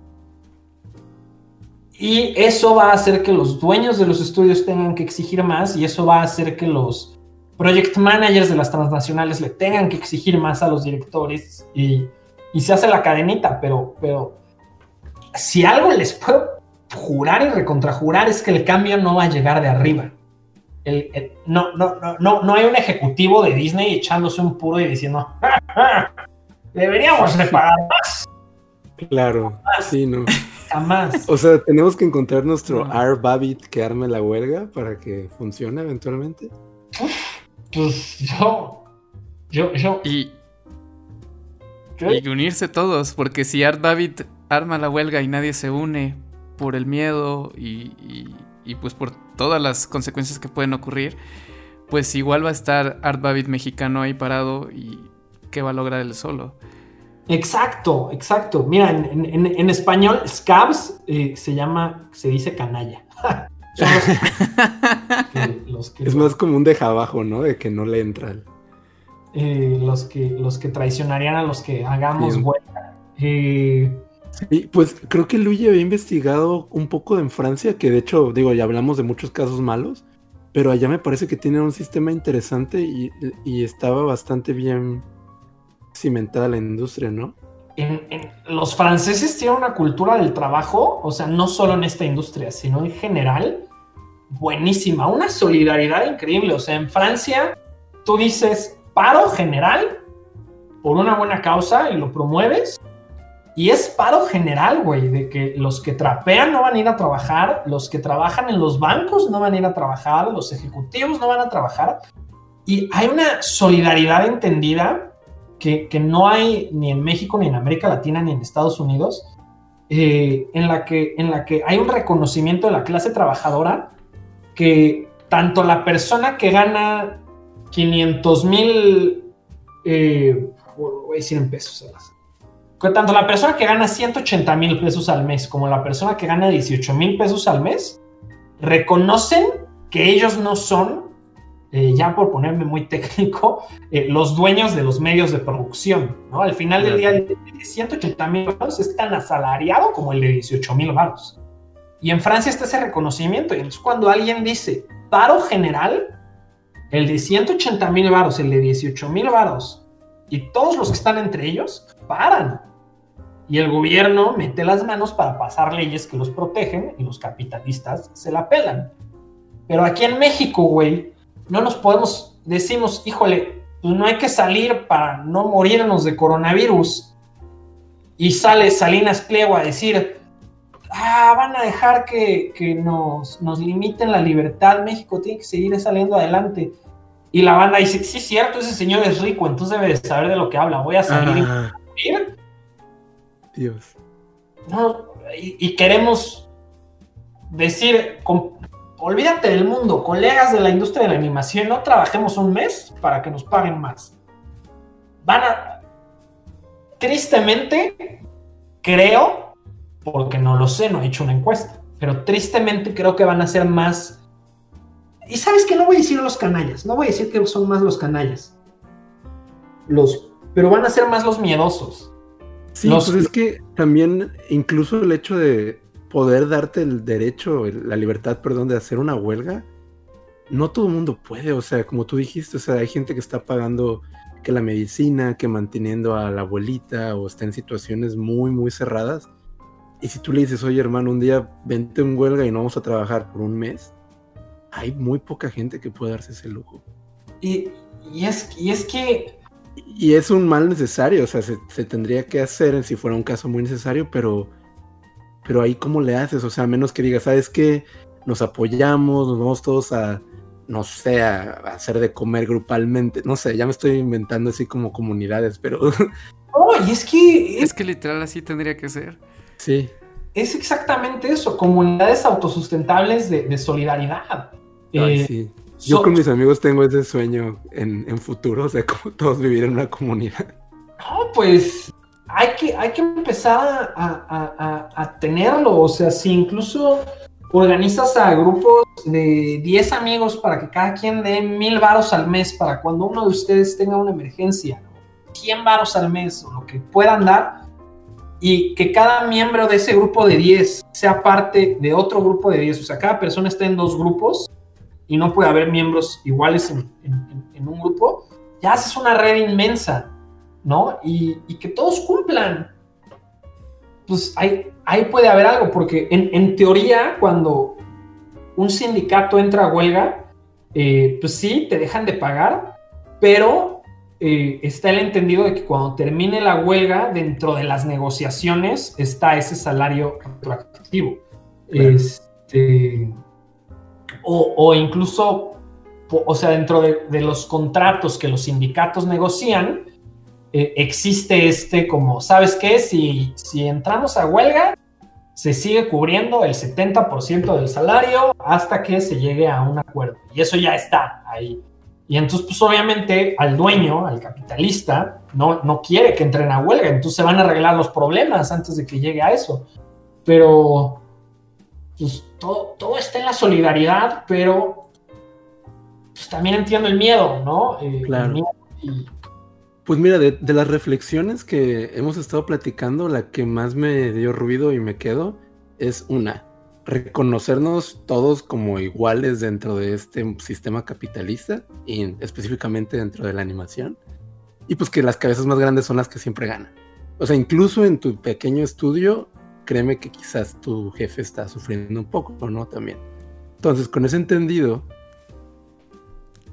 Y eso va a hacer que los dueños de los estudios tengan que exigir más y eso va a hacer que los project managers de las transnacionales le tengan que exigir más a los directores y, se hace la cadenita, pero, pero si algo les puedo jurar y recontrajurar es que el cambio no va a llegar de arriba. no, no, no, no, hay un ejecutivo de Disney echándose un puro y diciendo, *laughs* deberíamos de pagar más. Claro, sí, no. Jamás. *laughs* O sea, tenemos que encontrar nuestro R. Babbitt que arme la huelga para que funcione eventualmente. Pues yo. Yo, yo. Y. Y unirse todos, porque si Art Babbitt arma la huelga y nadie se une por el miedo y, y, pues por todas las consecuencias que pueden ocurrir, pues igual va a estar Art Babbitt mexicano ahí parado y ¿qué va a lograr él solo? Exacto, exacto. Mira, en, español, scabs eh, se llama, se dice canalla. *laughs* *laughs* es más como un deja abajo, ¿no? De que no le entran. Eh, los, que, los que traicionarían a los que hagamos huelga. Eh, pues creo que Luigi había investigado un poco en Francia, que de hecho, digo, ya hablamos de muchos casos malos, pero allá me parece que tiene un sistema interesante y, estaba bastante bien cimentada la industria, ¿no? Los franceses tienen una cultura del trabajo, o sea, no solo en esta industria, sino en general, buenísima, una solidaridad increíble. O sea, en Francia tú dices paro general por una buena causa y lo promueves. Y es paro general, güey, de que los que trapean no van a ir a trabajar, los que trabajan en los bancos no van a ir a trabajar, los ejecutivos no van a trabajar. Y hay una solidaridad entendida que, no hay ni en México, ni en América Latina, ni en Estados Unidos, eh, en, la que, en la que hay un reconocimiento de la clase trabajadora que tanto la persona que gana 500 mil, eh, voy a decir en pesos, que tanto la persona que gana 180 mil pesos al mes como la persona que gana 18 mil pesos al mes reconocen que ellos no son, eh, ya por ponerme muy *laughs* técnico, eh, los dueños de los medios de producción. ¿no? Al final del día, el de 180 mil baros es tan asalariado como el de 18 mil baros. Y en Francia está ese reconocimiento. Y entonces cuando alguien dice paro general, el de 180 mil varos, el de 18 mil varos y todos los que están entre ellos paran. Y el gobierno mete las manos para pasar leyes que los protegen y los capitalistas se la pelan. Pero aquí en México, güey, no nos podemos, decimos, híjole, pues no hay que salir para no morirnos de coronavirus. Y sale Salinas Pliego a decir, ah, van a dejar que, nos, nos, limiten la libertad, México tiene que seguir saliendo adelante. Y la banda dice, sí, cierto, ese señor es rico, entonces debe de saber de lo que habla, voy a salir. Ah. Dios. No, y, queremos decir, olvídate del mundo, colegas de la industria de la animación, no trabajemos un mes para que nos paguen más. Van a, tristemente, creo, porque no lo sé, no he hecho una encuesta, pero tristemente creo que van a ser más... Y sabes que no voy a decir los canallas, no voy a decir que son más los canallas, los, pero van a ser más los miedosos. Sí, pues es que también incluso el hecho de poder darte el derecho, la libertad, perdón, de hacer una huelga, no todo el mundo puede, o sea, como tú dijiste, o sea, hay gente que está pagando que la medicina, que manteniendo a la abuelita o está en situaciones muy, muy cerradas y si tú le dices, oye hermano, un día vente en huelga y no vamos a trabajar por un mes, hay muy poca gente que puede darse ese lujo. Y, es, y es que... Y es un mal necesario, o sea, se, tendría que hacer si fuera un caso muy necesario, pero, pero ahí cómo le haces, o sea, a menos que digas, ¿sabes qué? Nos apoyamos, nos vamos todos a, no sé, a, hacer de comer grupalmente, no sé, ya me estoy inventando así como comunidades, pero... *laughs* No, y es que... Es que literal así tendría que ser. Sí. Es exactamente eso, comunidades autosustentables de, solidaridad. Eh, sí. Yo con mis amigos tengo ese sueño en, futuro, o sea, como todos vivir en una comunidad. No, pues hay que, hay que empezar a, tenerlo, o sea, si incluso organizas a grupos de 10 amigos para que cada quien dé mil varos al mes para cuando uno de ustedes tenga una emergencia, 100 varos al mes o lo que puedan dar, y que cada miembro de ese grupo de 10 sea parte de otro grupo de 10. O sea, cada persona está en dos grupos y no puede haber miembros iguales en, un grupo. Ya haces una red inmensa, ¿no? Y, que todos cumplan. Pues ahí, ahí puede haber algo, porque en, teoría, cuando un sindicato entra a huelga, eh, pues sí, te dejan de pagar, pero eh, está el entendido de que cuando termine la huelga, dentro de las negociaciones está ese salario retroactivo. Este, o, incluso, o sea, dentro de, los contratos que los sindicatos negocian, eh, existe este como, ¿sabes qué? Si, si entramos a huelga, se sigue cubriendo el 70% del salario hasta que se llegue a un acuerdo. Y eso ya está ahí. Y entonces, pues obviamente al dueño, al capitalista, no, no quiere que entren a huelga, entonces se van a arreglar los problemas antes de que llegue a eso. Pero, pues todo, todo está en la solidaridad, pero pues también entiendo el miedo, ¿no? Eh, claro. Pues mira, de, las reflexiones que hemos estado platicando, la que más me dio ruido y me quedo es una reconocernos todos como iguales dentro de este sistema capitalista y específicamente dentro de la animación. Y pues que las cabezas más grandes son las que siempre ganan. O sea, incluso en tu pequeño estudio, créeme que quizás tu jefe está sufriendo un poco, ¿no? También. Entonces, con ese entendido,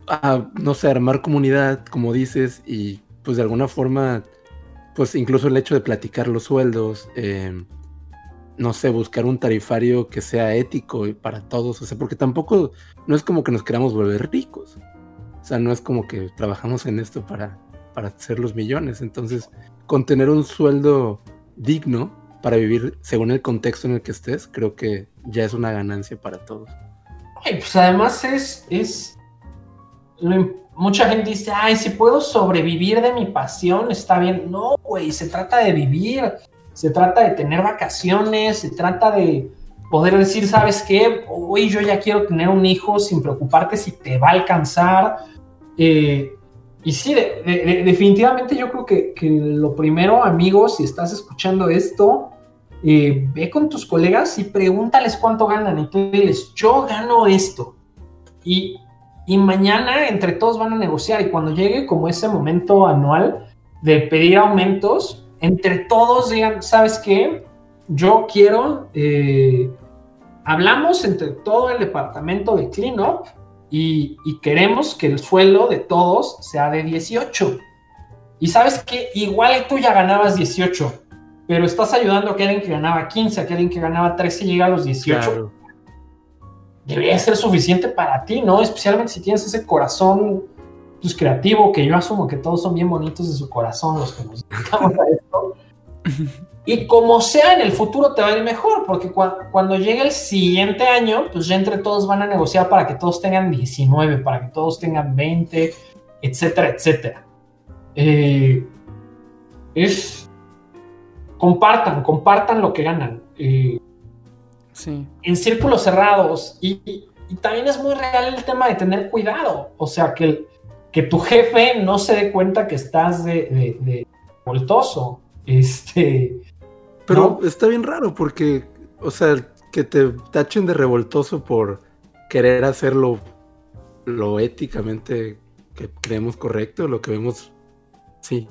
a, no sé, armar comunidad, como dices, y pues de alguna forma, pues incluso el hecho de platicar los sueldos, eh, no sé, buscar un tarifario que sea ético para todos, o sea, porque tampoco no es como que nos queramos volver ricos. O sea, no es como que trabajamos en esto para, para hacer los millones. Entonces, con tener un sueldo digno, para vivir según el contexto en el que estés, creo que ya es una ganancia para todos. pues además es mucha gente dice, ay, si puedo sobrevivir de mi pasión, está bien. No, güey, se trata de vivir, se trata de tener vacaciones, se trata de poder decir, ¿sabes qué? Hoy yo ya quiero tener un hijo sin preocuparte si te va a alcanzar. Eh, y sí, definitivamente yo creo que, lo primero, amigos, si estás escuchando esto, eh, ve con tus colegas y pregúntales cuánto ganan y tú diles, yo gano esto. Y y mañana entre todos van a negociar y cuando llegue como ese momento anual de pedir aumentos, entre todos digan, ¿sabes qué? Yo quiero, eh, hablamos entre todo el departamento de cleanup y, y queremos que el suelo de todos sea de 18. Y sabes que igual tú ya ganabas 18, pero estás ayudando a que alguien que ganaba 15, a que alguien que ganaba 13 llegue a los 18 debería ser suficiente para ti, ¿no? Especialmente si tienes ese corazón pues, creativo, que yo asumo que todos son bien bonitos de su corazón los que nos *laughs* dedicamos a esto. Y como sea, en el futuro te va a ir mejor, porque cuando llegue el siguiente año, pues ya entre todos van a negociar para que todos tengan 19, para que todos tengan 20, etcétera, etcétera. Eh, es. Compartan, compartan lo que ganan. Eh, en círculos cerrados. Y, también es muy real el tema de tener cuidado. O sea, que, que tu jefe no se dé cuenta que estás de, de, voltoso. Este. Pero está bien raro porque, o sea, que te tachen de revoltoso por querer hacerlo lo éticamente que creemos correcto, lo que vemos, sí,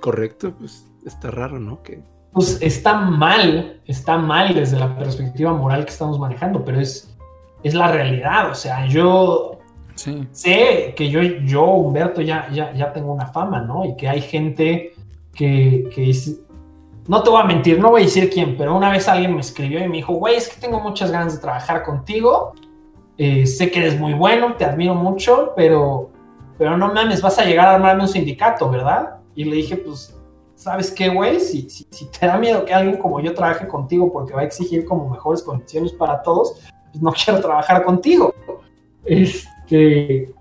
correcto, pues está raro, ¿no? Que pues está mal, está mal desde la perspectiva moral que estamos manejando, pero es, es la realidad. O sea, yo sé que yo, yo Humberto, ya, ya, ya tengo una fama, ¿no? Y que hay gente que, que no te voy a mentir, no voy a decir quién, pero una vez alguien me escribió y me dijo, güey, es que tengo muchas ganas de trabajar contigo. Eh, sé que eres muy bueno, te admiro mucho, pero, pero no mames, vas a llegar a armarme un sindicato, ¿verdad? Y le dije, pues ¿sabes qué, güey? Si, si, te da miedo que alguien como yo trabaje contigo porque va a exigir como mejores condiciones para todos, pues no *laughs* quiero trabajar contigo. Este.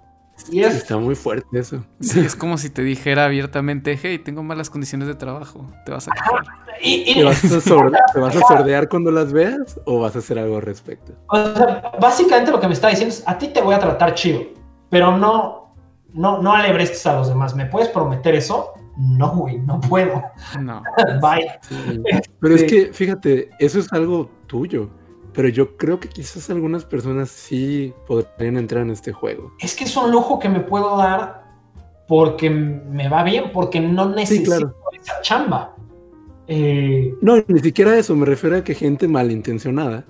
Está muy fuerte eso. Sí, es como si te dijera abiertamente, hey, tengo malas condiciones de trabajo, te vas a quejar. *laughs* ¿Te, vas a sordear cuando las veas o vas a hacer algo al respecto? O sea, básicamente lo que me está diciendo es, a ti te voy a tratar chido, pero no, no, no alebrestes a los demás. ¿Me puedes prometer eso? No, güey, no puedo. No. *laughs* Bye. Pero es que, fíjate, eso es algo tuyo. Pero yo creo que quizás algunas personas sí podrían entrar en este juego. Es que es un lujo que me puedo dar porque me va bien, porque no necesito esa chamba. Eh, no, ni siquiera eso, me refiero a que gente malintencionada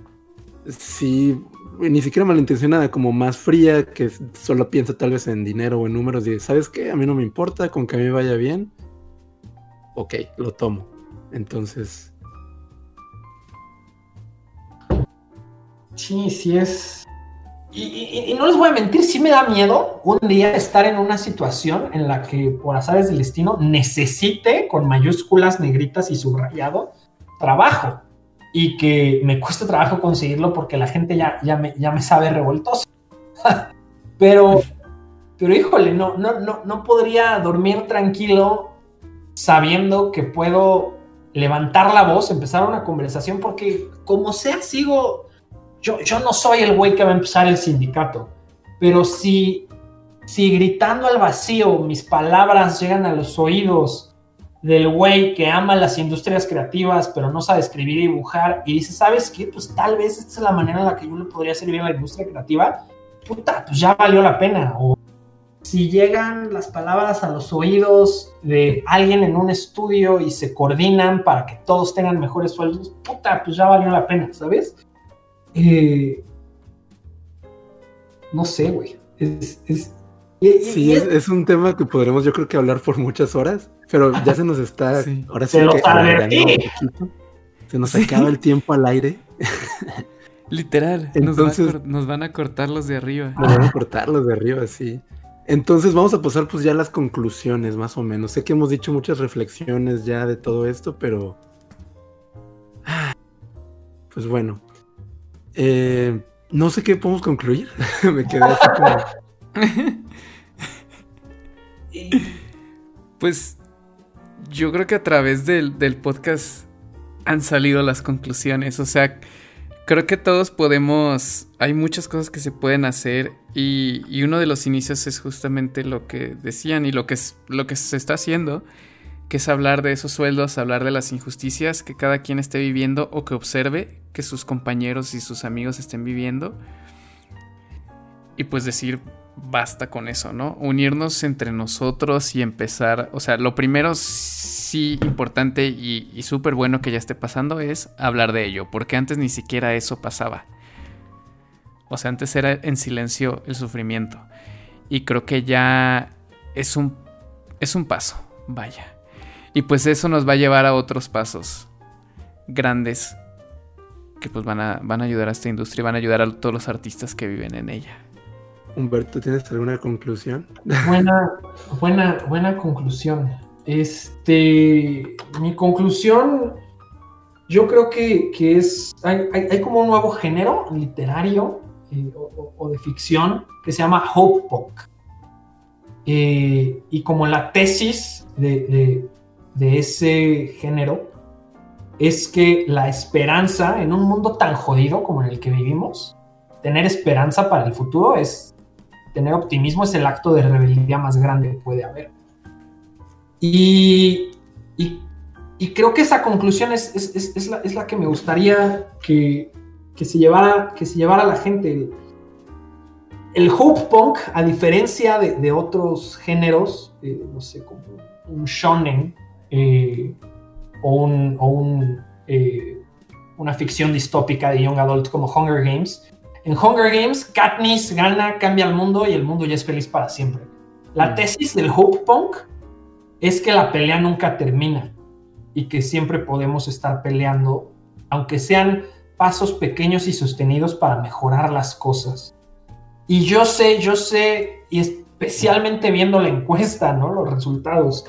sí ni siquiera malintencionada, como más fría, que solo piensa tal vez en dinero o en números y ¿sabes qué? A mí no me importa, con que a mí vaya bien. Ok, lo tomo. Entonces... Sí, sí es... Y, y, no les voy a mentir, sí me da miedo un día estar en una situación en la que por azares del destino necesite, con mayúsculas negritas y subrayado, trabajo y que me cuesta trabajo conseguirlo porque la gente ya, ya, me, ya me sabe revoltoso. *laughs* pero, pero híjole, no, no, no, no podría dormir tranquilo sabiendo que puedo levantar la voz, empezar una conversación, porque como sea, sigo, yo, yo no soy el güey que va a empezar el sindicato, pero si, si gritando al vacío mis palabras llegan a los oídos del güey que ama las industrias creativas, pero no sabe escribir y dibujar, y dice, ¿sabes qué? Pues tal vez esta es la manera en la que yo le podría servir a la industria creativa, puta, pues ya valió la pena. O si llegan las palabras a los oídos de alguien en un estudio y se coordinan para que todos tengan mejores sueldos, puta, pues ya valió la pena, ¿sabes? Eh, no sé, güey. Es, sí, es, un tema que podremos yo creo que hablar por muchas horas, pero ya se nos está, *laughs* ahora sí que se nos acaba el tiempo al aire. Literal, Entonces, nos, van a cortar los de arriba. Nos van a cortar los de arriba, sí. Entonces vamos a pasar pues ya a las conclusiones, más o menos. Sé que hemos dicho muchas reflexiones ya de todo esto, pero pues bueno. Eh, no sé qué podemos concluir. *laughs* Me quedé así como. *laughs* pues yo creo que a través del, del, podcast han salido las conclusiones. O sea, creo que todos podemos. Hay muchas cosas que se pueden hacer. Y, y uno de los inicios es justamente lo que decían y lo que, lo que se está haciendo. Que es hablar de esos sueldos, hablar de las injusticias que cada quien esté viviendo o que observe que sus compañeros y sus amigos estén viviendo. Y pues decir, basta con eso, ¿no? Unirnos entre nosotros y empezar, o sea, lo primero sí importante y, súper bueno que ya esté pasando es hablar de ello, porque antes ni siquiera eso pasaba. O sea, antes era en silencio el sufrimiento. Y creo que ya es un, es un paso, vaya. Y pues eso nos va a llevar a otros pasos grandes que pues van a, van a ayudar a esta industria y van a ayudar a todos los artistas que viven en ella. Humberto, ¿tienes alguna conclusión? *laughs* Buena, buena, buena conclusión. Este, mi conclusión, yo creo que, es, hay, como un nuevo género literario eh, o, de ficción que se llama Hope Punk. Eh, y como la tesis de, de ese género es que la esperanza en un mundo tan jodido como en el que vivimos, tener esperanza para el futuro es tener optimismo es el acto de rebeldía más grande que puede haber. Y, creo que esa conclusión es, la, que me gustaría que, se llevara, que se llevara la gente. El, Hope Punk, a diferencia de, otros géneros, eh, no sé, como un shonen eh, o, un, eh, una ficción distópica de Young Adult como Hunger Games, en Hunger Games, Katniss gana, cambia el mundo y el mundo ya es feliz para siempre. La mm. tesis del Hope Punk es que la pelea nunca termina y que siempre podemos estar peleando, aunque sean pasos pequeños y sostenidos para mejorar las cosas. Y yo sé, yo sé, y especialmente viendo la encuesta, ¿no? Los resultados,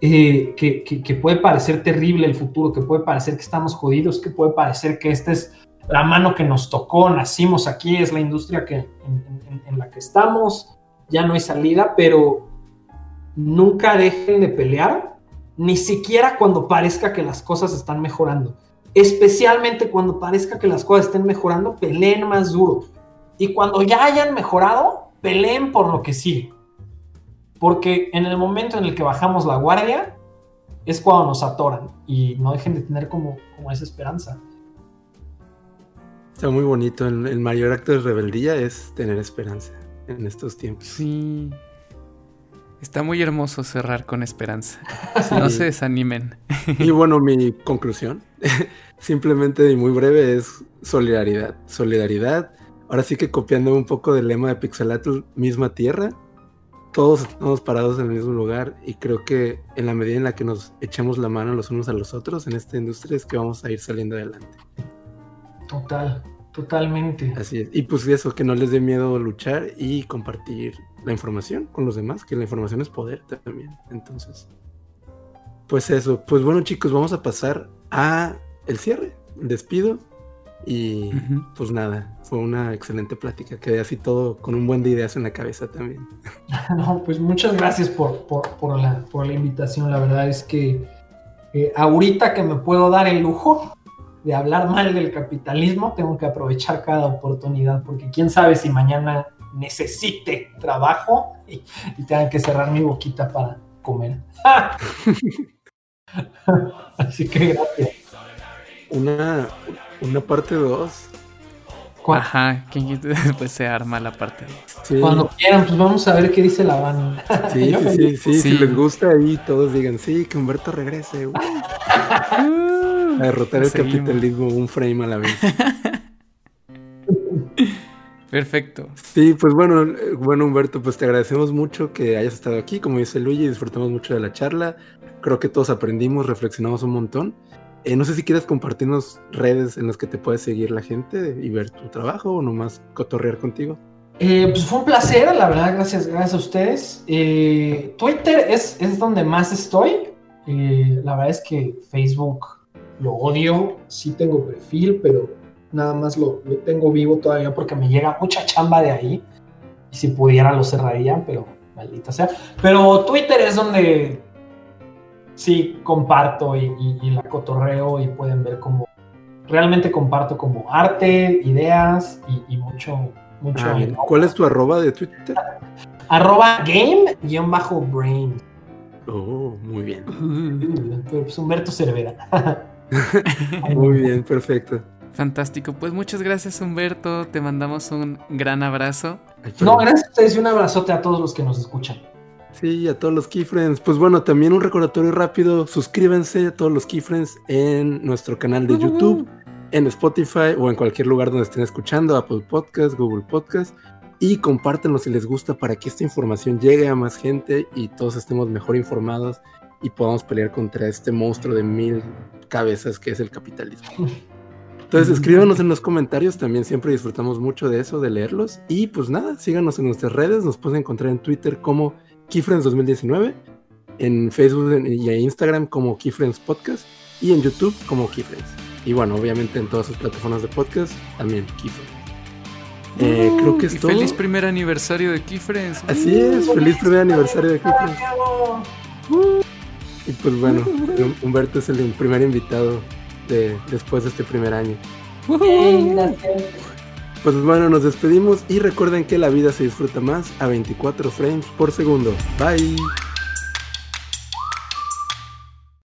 eh, que, que, puede parecer terrible el futuro, que puede parecer que estamos jodidos, que puede parecer que este es la mano que nos tocó, nacimos aquí, es la industria que, en, la que estamos, ya no hay salida, pero nunca dejen de pelear, ni siquiera cuando parezca que las cosas están mejorando. Especialmente cuando parezca que las cosas estén mejorando, peleen más duro. Y cuando ya hayan mejorado, peleen por lo que sigue. Porque en el momento en el que bajamos la guardia, es cuando nos atoran y no dejen de tener como, como esa esperanza. Está muy bonito. El, mayor acto de rebeldía es tener esperanza en estos tiempos. Sí. Está muy hermoso cerrar con esperanza. No se desanimen. Y bueno, mi conclusión, *laughs* simplemente y muy breve, es solidaridad. Solidaridad. Ahora sí que copiando un poco del lema de Pixelatl, misma tierra. Todos estamos parados en el mismo lugar y creo que en la medida en la que nos echemos la mano los unos a los otros en esta industria es que vamos a ir saliendo adelante. Total. Totalmente. Así es. Y pues eso, que no les dé miedo luchar y compartir la información con los demás, que la información es poder también. Entonces, pues eso. Pues bueno, chicos, vamos a pasar a el cierre, el despido. Y pues nada, fue una excelente plática. Quedé así todo con un buen de ideas en la cabeza también. *laughs* No, pues muchas gracias por, por, la, por la invitación. La verdad es que eh, ahorita que me puedo dar el lujo de hablar mal del capitalismo, tengo que aprovechar cada oportunidad, porque quién sabe si mañana necesite trabajo y, tenga que cerrar mi boquita para comer. *laughs* Así que gracias. Una, una parte 2. Ajá, ¿quién después *laughs* se arma la parte 2? Cuando quieran, pues vamos a ver qué dice la banda. Sí, *laughs* sí, sí, sí, si les gusta ahí, todos digan, sí, que Humberto regrese. A derrotar el capitalismo un frame a la vez. *laughs* Perfecto. Sí, pues bueno, eh, bueno Humberto, pues te agradecemos mucho que hayas estado aquí, como dice Luigi, disfrutamos mucho de la charla. Creo que todos aprendimos, reflexionamos un montón. Eh, no sé si quieres compartirnos redes en las que te puede seguir la gente y ver tu trabajo o nomás cotorrear contigo. Eh, pues fue un placer, la verdad, gracias, gracias a ustedes. Twitter es, es donde más estoy. la verdad es que Facebook lo odio, sí tengo perfil, pero nada más lo, lo tengo vivo todavía porque me llega mucha chamba de ahí. Y si pudiera lo cerraría, pero maldita sea. Pero Twitter es donde sí comparto y, y- y la cotorreo y pueden ver como realmente comparto como arte, ideas y, y mucho, mucho. Ah. ¿Cuál es tu arroba de Twitter? Arroba game-brain. Oh, muy bien. Pues Humberto Cervera. *laughs* *laughs* Muy bien, perfecto. Fantástico. Pues muchas gracias, Humberto. Te mandamos un gran abrazo. No, gracias a ustedes y un abrazote a todos los que nos escuchan. Sí, a todos los Keyfriends. Pues bueno, también un recordatorio rápido. Suscríbanse a todos los Keyfriends en nuestro canal de YouTube, en Spotify o en cualquier lugar donde estén escuchando, Apple Podcast, Google Podcast. Y compártanlo si les gusta para que esta información llegue a más gente y todos estemos mejor informados y podamos pelear contra este monstruo de mil cabezas que es el capitalismo. Entonces escríbanos en los comentarios, también siempre disfrutamos mucho de eso, de leerlos. Y pues nada, síganos en nuestras redes, nos pueden encontrar en Twitter como Keyfriends 2019, en Facebook y en Instagram como Keyfriends Podcast y en YouTube como Keyfriends. Y bueno, obviamente en todas sus plataformas de podcast también Keyfriends. Eh, creo que Uh, Y es todo. feliz primer aniversario de Keyfriends. Así es, feliz primer aniversario de Keyfriends. Y pues bueno, Humberto es el primer invitado de, después de este primer año. Pues bueno, nos despedimos y recuerden que la vida se disfruta más a 24 frames por segundo. Bye.